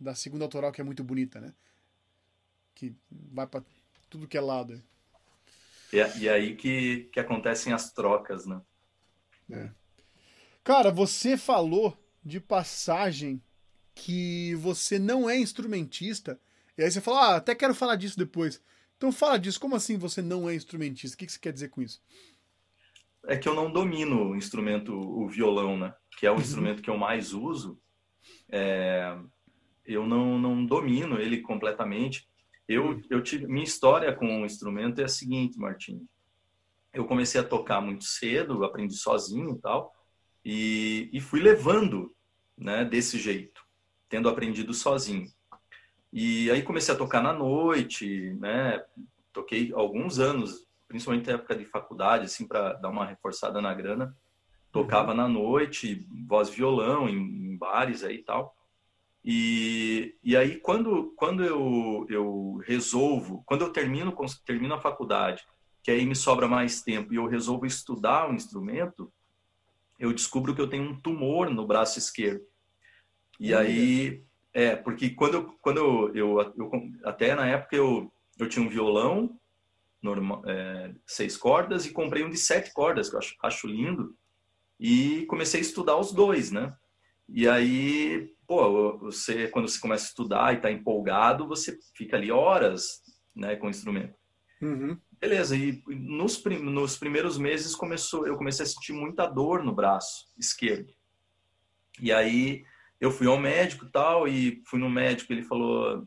da segunda autoral que é muito bonita, né? Que vai para tudo que é lado. E, é, e é aí que, que acontecem as trocas, né? É. Cara, você falou de passagem que você não é instrumentista e aí você fala, ah, até quero falar disso depois. Então fala disso, como assim você não é instrumentista? O que você quer dizer com isso? É que eu não domino o instrumento, o violão, né? Que é o uhum. instrumento que eu mais uso. É... Eu não, não domino ele completamente. Eu, eu tive, minha história com o instrumento é a seguinte, Martim. Eu comecei a tocar muito cedo, aprendi sozinho e tal, e, e fui levando, né, desse jeito, tendo aprendido sozinho. E aí comecei a tocar na noite, né? Toquei alguns anos, principalmente na época de faculdade, assim, para dar uma reforçada na grana. Tocava uhum. na noite, voz violão, em, em, bares aí e tal. E, e aí, quando, quando eu, eu resolvo, quando eu termino, termino a faculdade, que aí me sobra mais tempo e eu resolvo estudar o um instrumento, eu descubro que eu tenho um tumor no braço esquerdo. E aí É, porque quando eu, quando eu, eu, eu até na época eu, eu tinha um violão normal, é, seis cordas e comprei um de sete cordas que eu acho, acho lindo e comecei a estudar os dois, né? E aí, pô, você quando você começa a estudar e está empolgado, você fica ali horas, né, com o instrumento. Uhum. Beleza, e nos, prim nos primeiros meses começou, eu comecei a sentir muita dor no braço esquerdo. E aí eu fui ao médico tal, e fui no médico, ele falou,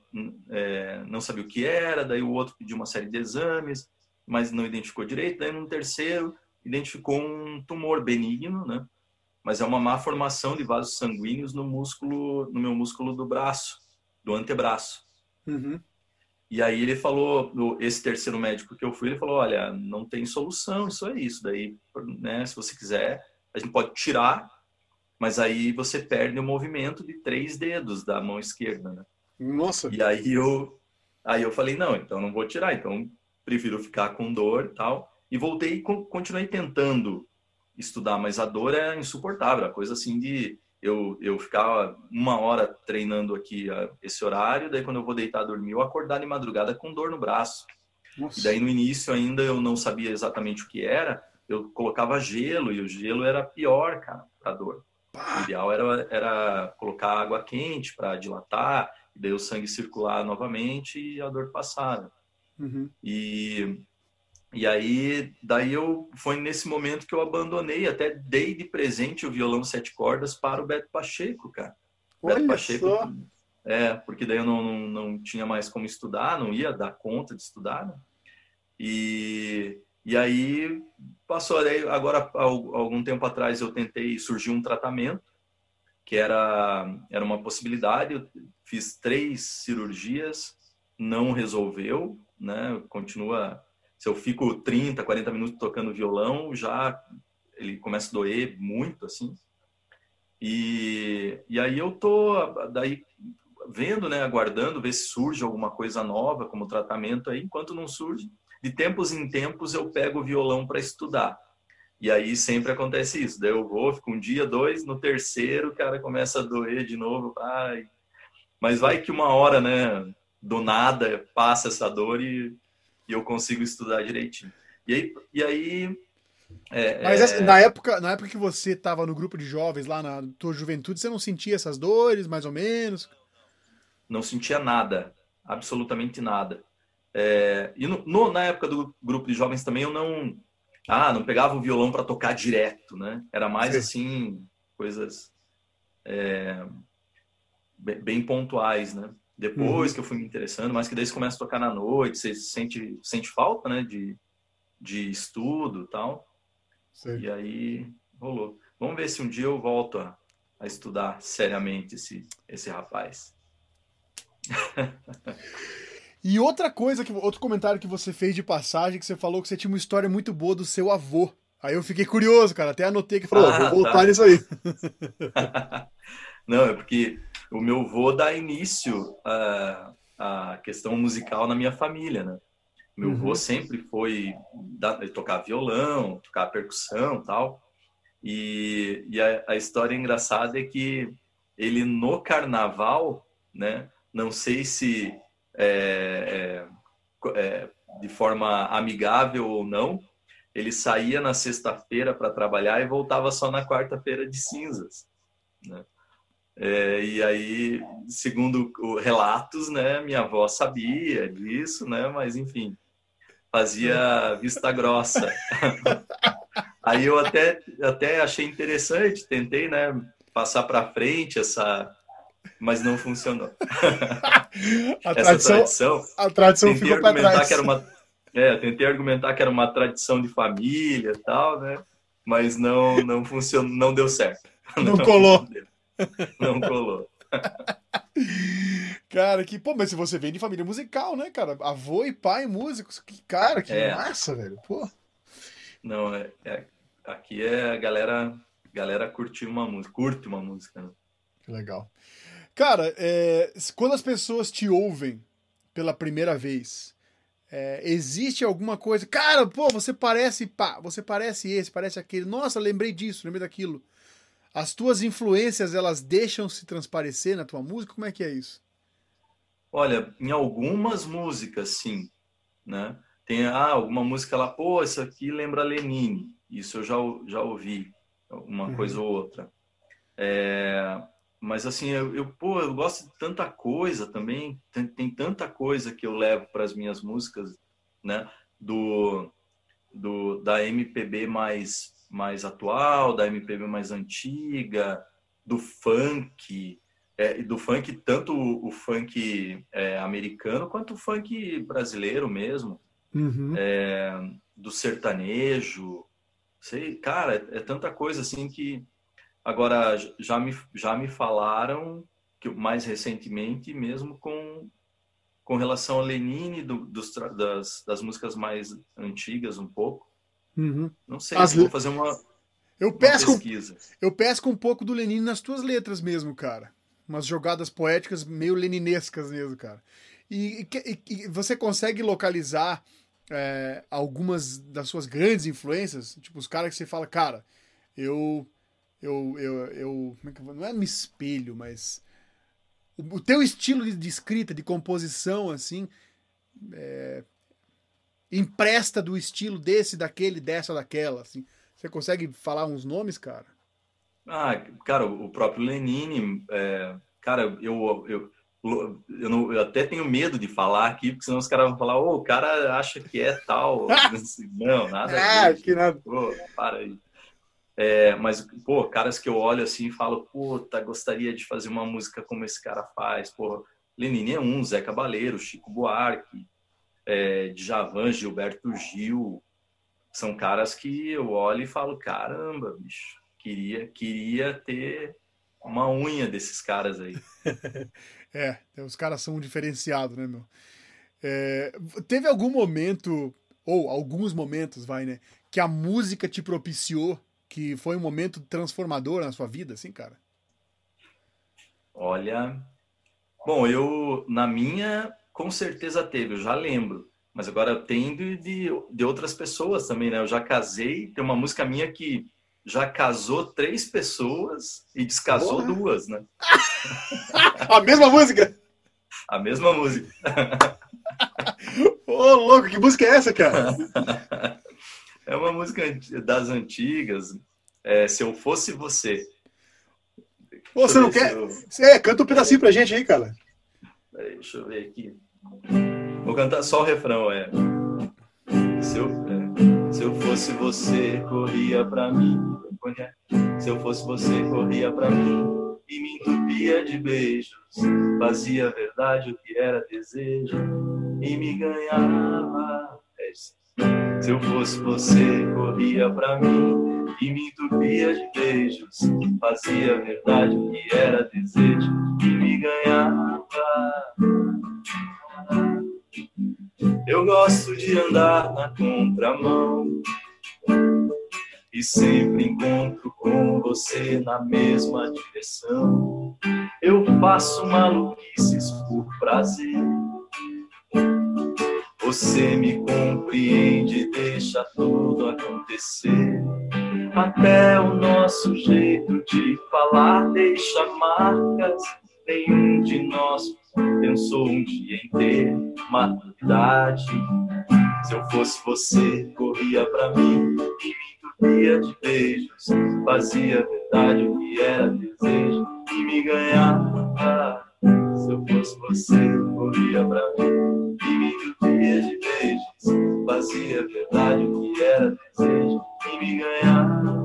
é, não sabia o que era, daí o outro pediu uma série de exames, mas não identificou direito, daí no terceiro identificou um tumor benigno, né? Mas é uma má formação de vasos sanguíneos no músculo, no meu músculo do braço, do antebraço. Uhum. E aí ele falou, esse terceiro médico que eu fui, ele falou, olha, não tem solução, isso é isso. Daí, né, se você quiser, a gente pode tirar, mas aí você perde o movimento de três dedos da mão esquerda, né? Nossa. E aí eu, aí eu falei, não, então não vou tirar, então prefiro ficar com dor e tal. E voltei e continuei tentando estudar, mas a dor é insuportável, a coisa assim de eu, eu ficava uma hora treinando aqui esse horário, daí quando eu vou deitar dormir, eu acordar de madrugada com dor no braço. Nossa. E daí no início ainda eu não sabia exatamente o que era, eu colocava gelo e o gelo era pior, cara, pra dor. O ideal era, era colocar água quente para dilatar, daí o sangue circular novamente e a dor passar. Uhum. E e aí, daí eu foi nesse momento que eu abandonei, até dei de presente o violão sete cordas para o Beto Pacheco, cara. Olha Beto Pacheco, só. É, porque daí eu não, não, não, tinha mais como estudar, não ia dar conta de estudar, né? E, e aí passou, aí, agora algum tempo atrás eu tentei, surgiu um tratamento que era, era uma possibilidade, eu fiz três cirurgias, não resolveu, né? Continua se eu fico 30, 40 minutos tocando violão, já ele começa a doer muito, assim. E, e aí eu tô daí vendo, né, aguardando ver se surge alguma coisa nova como tratamento aí. Enquanto não surge, de tempos em tempos eu pego o violão para estudar. E aí sempre acontece isso. Daí eu vou, fico um dia, dois, no terceiro o cara começa a doer de novo. Ai. Mas vai que uma hora, né, do nada passa essa dor e e eu consigo estudar direitinho. E aí, e aí é, Mas é... na época, na época que você estava no grupo de jovens lá na tua juventude, você não sentia essas dores, mais ou menos? Não sentia nada, absolutamente nada. É, e no, no, na época do grupo de jovens também eu não, ah, não pegava o violão para tocar direto, né? Era mais Sim. assim coisas é, bem, bem pontuais, né? Depois uhum. que eu fui me interessando, mas que daí você começa a tocar na noite, você sente, sente falta, né, de, de estudo e tal. Sim. E aí rolou. Vamos ver se um dia eu volto a, a estudar seriamente esse, esse rapaz. e outra coisa, que, outro comentário que você fez de passagem, que você falou que você tinha uma história muito boa do seu avô. Aí eu fiquei curioso, cara, até anotei que falou, ah, vou voltar tá. nisso aí. Não, é porque o meu avô dá início à, à questão musical na minha família, né? Meu avô uhum. sempre foi da, tocar violão, tocar percussão tal. E, e a, a, história engraçada é que ele no carnaval, né? Não sei se é, é, é, de forma amigável ou não, ele saía na sexta-feira para trabalhar e voltava só na quarta-feira de cinzas. Né? É, e aí, segundo relatos, né, minha avó sabia disso, né, mas enfim, fazia vista grossa. aí eu até, até achei interessante, tentei, né, passar para frente essa, mas não funcionou. a Essa tradição, tradição, a tradição ficou para trás. Que era uma, é, tentei argumentar que era uma tradição de família, e tal, né, mas não, não funcionou, não deu certo. Não, não colou. Não não colou. Cara, que, pô, mas se você vem de família musical, né, cara? Avô e pai músicos, que cara, que é. massa, velho, pô. Não, é, é, aqui é a galera, galera curte uma música, curte uma música, né? Que legal. Cara, é, quando as pessoas te ouvem pela primeira vez, é, existe alguma coisa, cara, pô, você parece, pá, você parece esse, parece aquele, nossa, lembrei disso, lembrei daquilo. As tuas influências elas deixam se transparecer na tua música? Como é que é isso? Olha, em algumas músicas, sim, né? Tem ah, alguma música lá, pô, isso aqui lembra Lenine. Isso eu já, já ouvi, uma uhum. coisa ou outra. É, mas assim, eu, eu, pô, eu gosto de tanta coisa também, tem, tem tanta coisa que eu levo para as minhas músicas, né? Do, do da MPB mais mais atual, da MPB mais antiga, do funk, é, do funk tanto o, o funk é, americano quanto o funk brasileiro mesmo, uhum. é, do sertanejo, sei, cara, é, é, tanta coisa assim que agora já me já me falaram que mais recentemente mesmo com com relação a Lenine do, dos, das, das músicas mais antigas um pouco Uhum. Não sei, As... vou fazer uma, eu pesco, uma pesquisa. Eu pesco um pouco do Lenin nas tuas letras mesmo, cara. Umas jogadas poéticas meio leninescas mesmo, cara. E, e, e você consegue localizar é, algumas das suas grandes influências? Tipo, os caras que você fala, cara, eu. Eu. eu, eu é não é me espelho, mas. O, o teu estilo de, de, escrita, de composição, assim. É, empresta do estilo desse, daquele, dessa, daquela, assim. Você consegue falar uns nomes, cara? Ah, cara, o próprio Lenine, é, cara, eu, eu, eu, não, eu, até tenho medo de falar aqui, porque senão os caras vão falar, ô, oh, o cara acha que é tal. não, nada. Ah, que nada. Pô, para aí. É, mas, pô, caras que eu olho assim e falo, puta, gostaria de fazer uma música como esse cara faz. Pô, Lenine é um, Zé Cabaleiro, Chico Buarque, é, Djavan, Gilberto Gil, são caras que eu olho e falo, caramba, bicho, queria, queria ter uma unha desses caras aí. é, os caras são um diferenciado, né, meu? É, teve algum momento, ou alguns momentos, vai, né, que a música te propiciou, que foi um momento transformador na sua vida, assim, cara? Olha, bom, eu, na minha, com certeza teve, eu já lembro. Mas agora tem de, de, de, outras pessoas também, né? Eu já casei, tem uma música minha que já casou três pessoas e descasou Porra. duas, né? A mesma música? A mesma música. Ô, oh, louco, que música é essa, cara? É uma música das antigas. É, Se Eu Fosse Você. Pô, você não quer? Eu... É, canta um pedacinho pra gente aí, cara. Peraí, deixa eu ver aqui. Vou cantar só o refrão, é. Se eu, é, se eu fosse você, corria pra mim. Se eu fosse você, corria pra mim e me entupia de beijos. Fazia verdade o que era desejo e me ganhava. É se eu fosse você, corria pra mim e me entupia de beijos. Fazia verdade o que era desejo e me ganhava. Eu gosto de andar na contramão e sempre encontro com você na mesma direção. Eu faço maluquices por prazer. Você me compreende e deixa tudo acontecer. Até o nosso jeito de falar deixa marcas. Nenhum de nós pensou um dia em ter maturidade. Se eu fosse você, corria pra mim e me entupia de beijos. Fazia verdade o que era desejo e me ganhava. Se eu fosse você, corria pra mim e me entupia de beijos. Fazia verdade o que era desejo e me ganhava.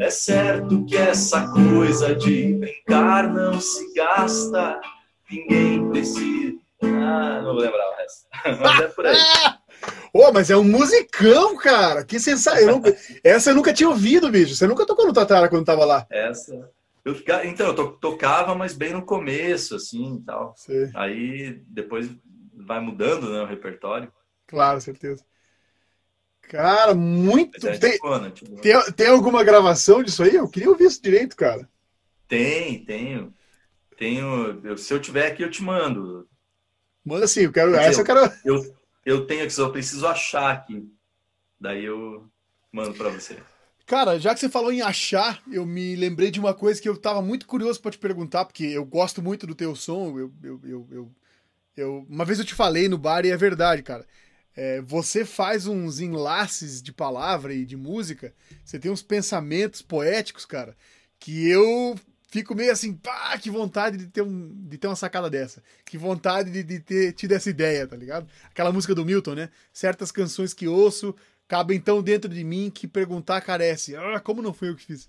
É certo que essa coisa de brincar não se gasta, ninguém precisa. Ah, não vou lembrar o resto. Mas é por aí. oh, mas é um musicão, cara. Que sensação. Essa eu nunca tinha ouvido, bicho. Você nunca tocou no Tatara quando tava lá? Essa. Eu. Então, eu to tocava, mas bem no começo, assim e tal. Sim. Aí depois vai mudando né, o repertório. Claro, certeza. Cara, muito. É tem, tipo... tem, tem, alguma gravação disso aí? Eu queria ouvir isso direito, cara. Tem, tenho. Tenho. Se eu tiver aqui, eu te mando. Manda sim, eu quero. Essa eu quero. Eu, eu tenho aqui, só preciso achar aqui. Daí eu mando para você. Cara, já que você falou em achar, eu me lembrei de uma coisa que eu tava muito curioso para te perguntar, porque eu gosto muito do teu som. Eu, eu, eu, eu, eu uma vez eu te falei no bar e é verdade, cara. É, você faz uns enlaces de palavra e de música, você tem uns pensamentos poéticos, cara, que eu fico meio assim, pá, que vontade de ter, um, de ter uma sacada dessa. Que vontade de, de ter tido essa ideia, tá ligado? Aquela música do Milton, né? Certas canções que ouço cabe então dentro de mim que perguntar carece. Ah, como não foi eu que fiz?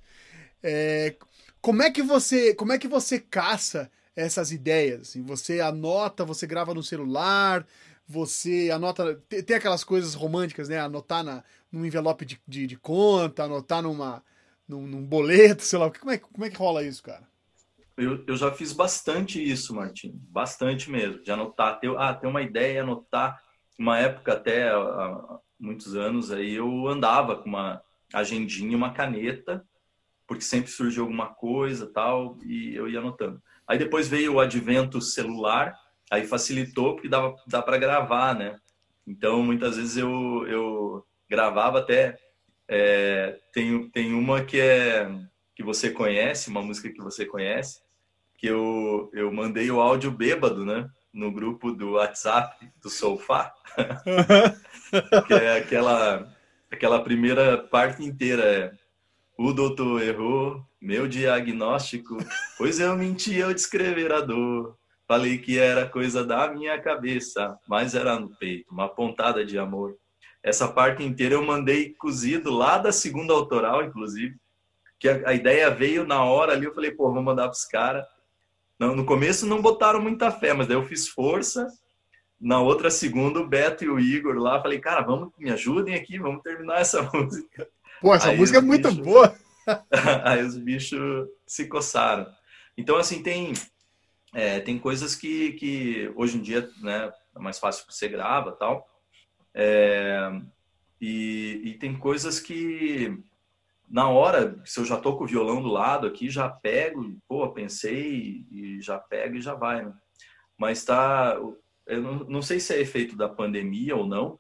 É, como é que você, como é que você caça essas ideias? Assim, você anota, você grava no celular, você anota, tem, tem aquelas coisas românticas, né? Anotar na, num envelope de, de, de conta, anotar numa, num, num, boleto, sei lá. Como é, como é que rola isso, cara? Eu, eu já fiz bastante isso, Martim. Bastante mesmo. De anotar, ter, ah, ter uma ideia, anotar. Uma época até, muitos anos aí eu andava com uma agendinha, uma caneta, porque sempre surgiu alguma coisa tal, e eu ia anotando. Aí depois veio o advento celular, aí facilitou porque dava dá para gravar, né? Então muitas vezes eu, eu gravava até é, tem, tem uma que é que você conhece, uma música que você conhece, que eu, eu mandei o áudio bêbado, né? No grupo do WhatsApp do Sofá. que é aquela, aquela primeira parte inteira. É, o doutor errou, meu diagnóstico, pois eu menti ao descrever a dor. Falei que era coisa da minha cabeça, mas era no peito, uma pontada de amor. Essa parte inteira eu mandei cozido lá da segunda autoral, inclusive, que a, a ideia veio na hora ali, eu falei, pô, vou mandar pros caras. No começo não botaram muita fé, mas daí eu fiz força na outra segunda, o Beto e o Igor lá, falei, cara, vamos, me ajudem aqui, vamos terminar essa música. Pô, essa aí música é muito boa. aí os bichos se coçaram. Então, assim, tem, é, tem coisas que, que hoje em dia né, é mais fácil que você grava tal. É, e, e tem coisas que na hora, se eu já tô com o violão do lado aqui, já pego, pô, pensei e já pego e já vai, né? Mas tá, eu não, não sei se é efeito da pandemia ou não,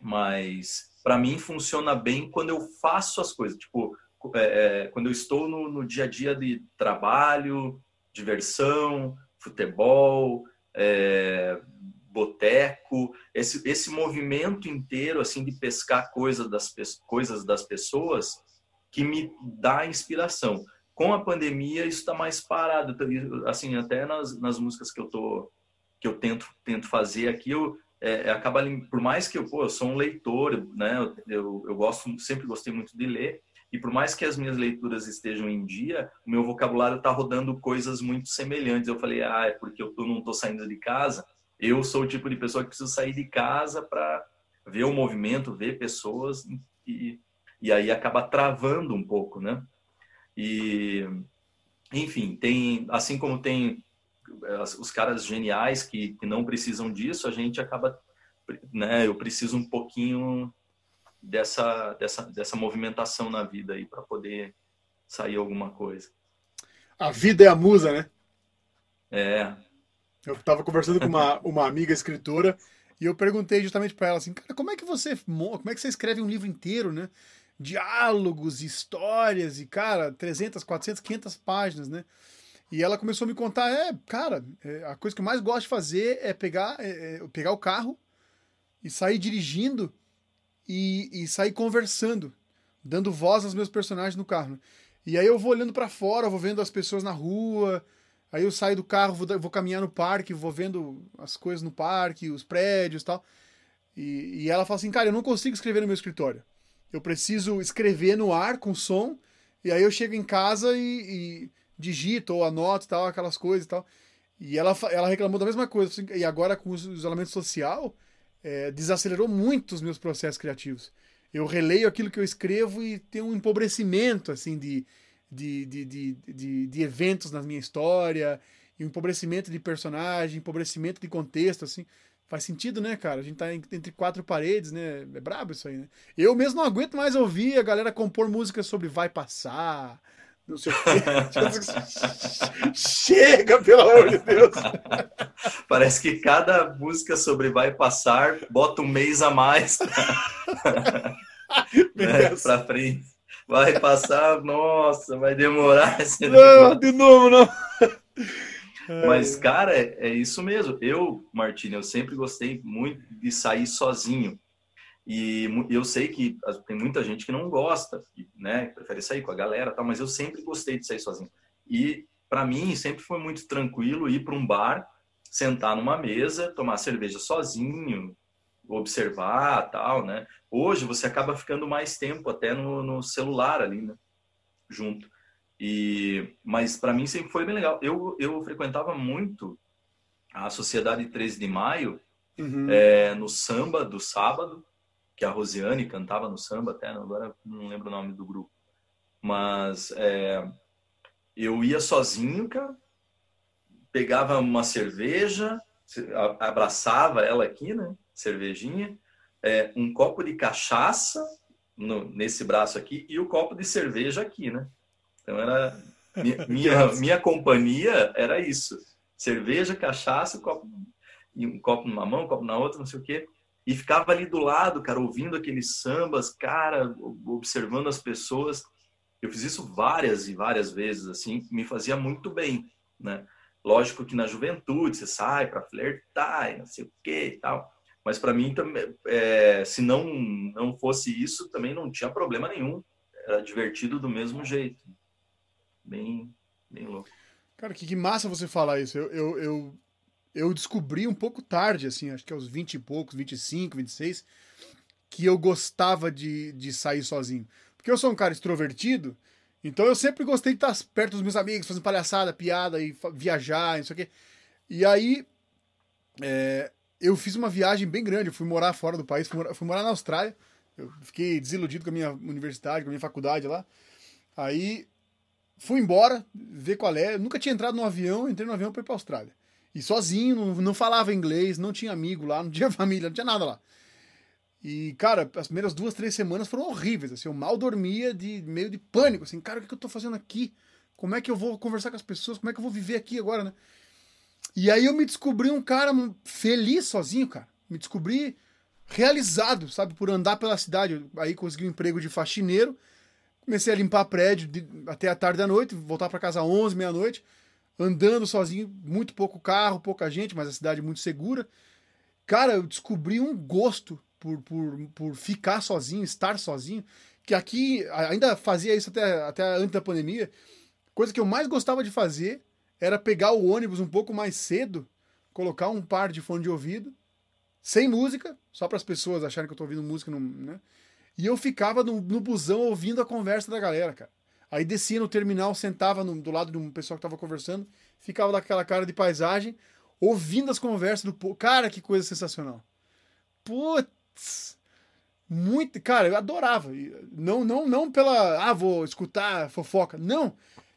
mas para mim funciona bem quando eu faço as coisas. Tipo, é, é, quando eu estou no, no, dia a dia de trabalho, diversão, futebol, é, boteco, esse, esse movimento inteiro assim de pescar coisa das, coisas das pessoas que me dá inspiração. Com a pandemia isso está mais parado, assim até nas, nas músicas que eu tô que eu tento, tento fazer aqui, eu, é, é acaba, por mais que eu, pô, eu sou um leitor, né, eu, eu gosto, sempre gostei muito de ler, e por mais que as minhas leituras estejam em dia, o meu vocabulário está rodando coisas muito semelhantes. Eu falei, ah, é porque eu não estou saindo de casa. Eu sou o tipo de pessoa que preciso sair de casa para ver o movimento, ver pessoas, e, e aí acaba travando um pouco, né? E, enfim, tem, assim como tem os caras geniais que, que não precisam disso, a gente acaba, né? Eu preciso um pouquinho dessa dessa dessa movimentação na vida aí para poder sair alguma coisa. A vida é a musa, né? É. Eu estava conversando com uma, uma amiga escritora e eu perguntei justamente para ela assim, cara, como é que você como é que você escreve um livro inteiro, né? Diálogos, histórias e cara, 300, 400, 500 páginas, né? E ela começou a me contar, é, cara, é, a coisa que eu mais gosto de fazer é pegar, é, é pegar o carro e sair dirigindo e, e, sair conversando, dando voz aos meus personagens no carro. E aí eu vou olhando para fora, vou vendo as pessoas na rua, aí eu saio do carro, vou, vou caminhar no parque, vou vendo as coisas no parque, os prédios tal. E, e ela fala assim, cara, eu não consigo escrever no meu escritório. Eu preciso escrever no ar com som, e aí eu chego em casa e, e digito ou anoto tal, aquelas coisas e tal. E ela, ela reclamou da mesma coisa. Assim, e agora, com o isolamento social, é, desacelerou muito os meus processos criativos. Eu releio aquilo que eu escrevo e tem um empobrecimento, assim, de, de, de, de, de, de eventos na minha história, e um empobrecimento de personagem, empobrecimento de contexto, assim. Faz sentido, né, cara? A gente tá entre quatro paredes, né? É brabo isso aí, né? Eu mesmo não aguento mais ouvir a galera compor músicas sobre vai passar, não sei o quê. Chega, pelo amor de Deus. Parece que cada música sobre vai passar bota um mês a mais né, para frente. Vai passar, nossa, vai demorar. Não, de novo, não. Mas, cara, é, é, isso mesmo. Eu, Martina, eu sempre gostei muito de sair sozinho. E eu sei que tem muita gente que não gosta, né? Prefere sair com a galera, tal, mas eu sempre gostei de sair sozinho. E para mim sempre foi muito tranquilo ir para um bar, sentar numa mesa, tomar cerveja sozinho, observar, tal, né? Hoje você acaba ficando mais tempo até no, no celular ali, né? Junto. E mas para mim sempre foi bem legal. Eu eu frequentava muito a Sociedade 13 de Maio uhum. é, no samba do sábado, que a Rosiane cantava no samba até, agora não lembro o nome do grupo. Mas é, eu ia sozinho, cara, pegava uma cerveja, abraçava ela aqui, né? Cervejinha, é, um copo de cachaça no, nesse braço aqui e o copo de cerveja aqui, né? Então era minha, minha, minha companhia era isso: cerveja, cachaça, um copo, um copo numa mão, um copo na outra, não sei o quê. E ficava ali do lado, cara, ouvindo aqueles sambas, cara, observando as pessoas. Eu fiz isso várias e várias vezes, assim, me fazia muito bem, né? Lógico que na juventude você sai para flertar e não sei o que e tal. Mas para mim, também, é, se não, não fosse isso, também não tinha problema nenhum. Era divertido do mesmo jeito. Bem, bem louco. Cara, que, que massa você falar isso. Eu, eu, eu, eu descobri um pouco tarde, assim, acho que aos 20 e poucos, 25, 26, que eu gostava de, de sair sozinho. Porque eu sou um cara extrovertido, então eu sempre gostei de estar perto dos meus amigos, fazendo palhaçada, piada e viajar, não sei o quê. E aí é, eu fiz uma viagem bem grande, eu fui morar fora do país, fui morar, fui morar na Austrália. Eu fiquei desiludido com a minha universidade, com a minha faculdade lá. Aí fui embora, ver qual é. Eu nunca tinha entrado no avião, entrei no avião para ir pra Austrália. E sozinho, não falava inglês, não tinha amigo lá, não tinha família, não tinha nada lá. E, cara, as primeiras duas, três semanas foram horríveis, assim, eu mal dormia de meio de pânico, assim, cara, o que eu tô fazendo aqui? Como é que eu vou conversar com as pessoas? Como é que eu vou viver aqui agora, né? E aí eu me descobri um cara feliz sozinho, cara. Me descobri realizado, sabe, por andar pela cidade. Aí consegui um emprego de faxineiro, comecei a limpar prédio de, até a tarde da noite, voltar para casa às 11, meia-noite, andando sozinho, muito pouco carro, pouca gente, mas a cidade muito segura. Cara, eu descobri um gosto por, por, por ficar sozinho, estar sozinho, que aqui ainda fazia isso até, até antes da pandemia. Coisa que eu mais gostava de fazer era pegar o ônibus um pouco mais cedo, colocar um par de fone de ouvido, sem música, só para as pessoas acharem que eu tô ouvindo música, não, né? E eu ficava no, no busão ouvindo a conversa da galera, cara. Aí descia no terminal, sentava no, do lado de um pessoal que tava conversando, ficava daquela cara de paisagem, ouvindo as conversas do povo. Cara, que coisa sensacional. Putz, muito, cara, eu adorava. Não, não, não pela, ah, vou escutar fofoca. Não.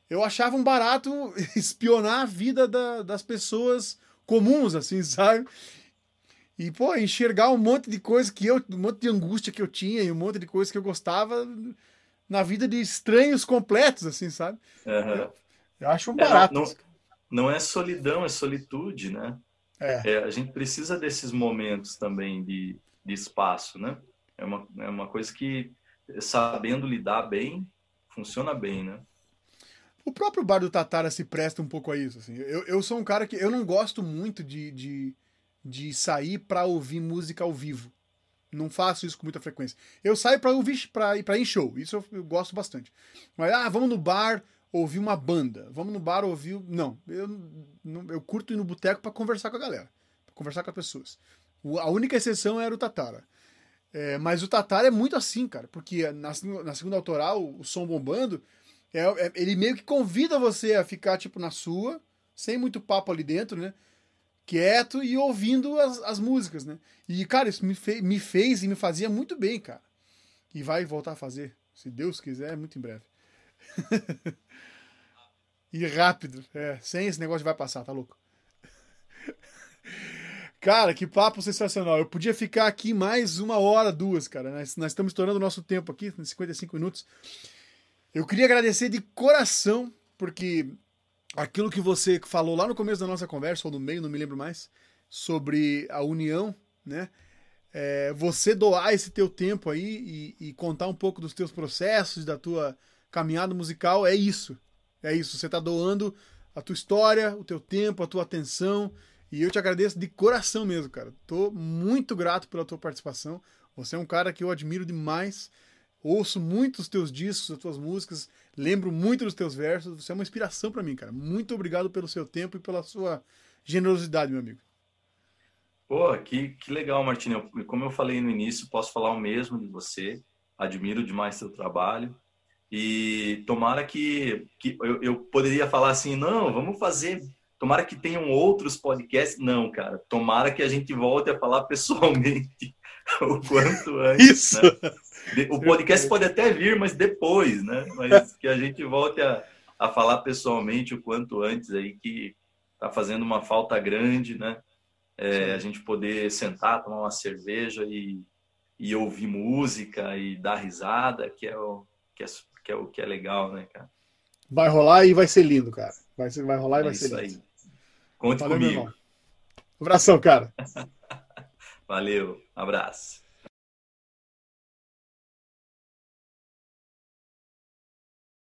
Eu achava um barato espionar a vida da, das pessoas comuns, assim, sabe? E, pô, enxergar um monte de coisa que eu, um monte de angústia que eu tinha e um monte de coisa que eu gostava na vida de estranhos completos, assim, sabe? Uhum. Eu, eu, acho um barato. É, não, não, é solidão, é solitude, né? É. é. a gente precisa desses momentos também de, de espaço, né? É uma, é uma coisa que, sabendo lidar bem, funciona bem, né? O próprio bar do Tatara se presta um pouco a isso. Assim. Eu, eu sou um cara que eu não gosto muito de, de, de sair para ouvir música ao vivo. Não faço isso com muita frequência. Eu saio para ouvir para ir para em show. Isso eu, eu, gosto bastante. Mas ah, vamos no bar ouvir uma banda. Vamos no bar ouvir, não, eu eu curto ir no boteco para conversar com a galera, para conversar com as pessoas. A única exceção era o Tatara. É, mas o Tatara é muito assim, cara, porque na, na segunda autoral, o, som bombando, é, é, ele meio que convida você a ficar, tipo, na sua, sem muito papo ali dentro, né? Quieto e ouvindo as, as músicas, né? E, cara, isso me, fe, me fez e me fazia muito bem, cara. E vai voltar a fazer, se Deus quiser, muito em breve. e rápido, é, sem esse negócio vai passar, tá louco? Cara, que papo sensacional. Eu podia ficar aqui mais uma hora, duas, cara. Nós, nós estamos estourando o nosso tempo aqui, 55 minutos. Eu queria agradecer de coração, porque aquilo que você falou lá no começo da nossa conversa, ou no meio, não me lembro mais, sobre a união, né? é, você doar esse teu tempo aí e, e, contar um pouco dos teus processos, da tua caminhada musical, é isso. É isso. Você está doando a tua história, o teu tempo, a tua atenção. E eu te agradeço de coração mesmo, cara. Tô muito grato pela tua participação. Você é um cara que eu admiro demais. Ouço muito os teus discos, as tuas músicas, lembro muito dos teus versos. Você é uma inspiração para mim, cara. Muito obrigado pelo seu tempo e pela sua generosidade, meu amigo. Pô, que, que legal, Martinho. Como eu falei no início, posso falar o mesmo de você. Admiro demais seu trabalho. E tomara que, que eu, eu poderia falar assim, não, vamos fazer. Tomara que tenham outros podcasts. Não, cara. Tomara que a gente volte a falar pessoalmente o quanto antes. Isso. Né? O podcast pode até vir, mas depois, né? Mas que a gente volte a, a falar pessoalmente o quanto antes aí, que tá fazendo uma falta grande, né? É, a gente poder sentar, tomar uma cerveja e, e ouvir música e dar risada, que é o que é, que é, o que é legal, né, cara? Vai rolar e vai ser lindo, cara. Vai, vai rolar e é vai ser lindo. Aí. Conte Valeu, comigo. Um abração, cara. Valeu, abraço.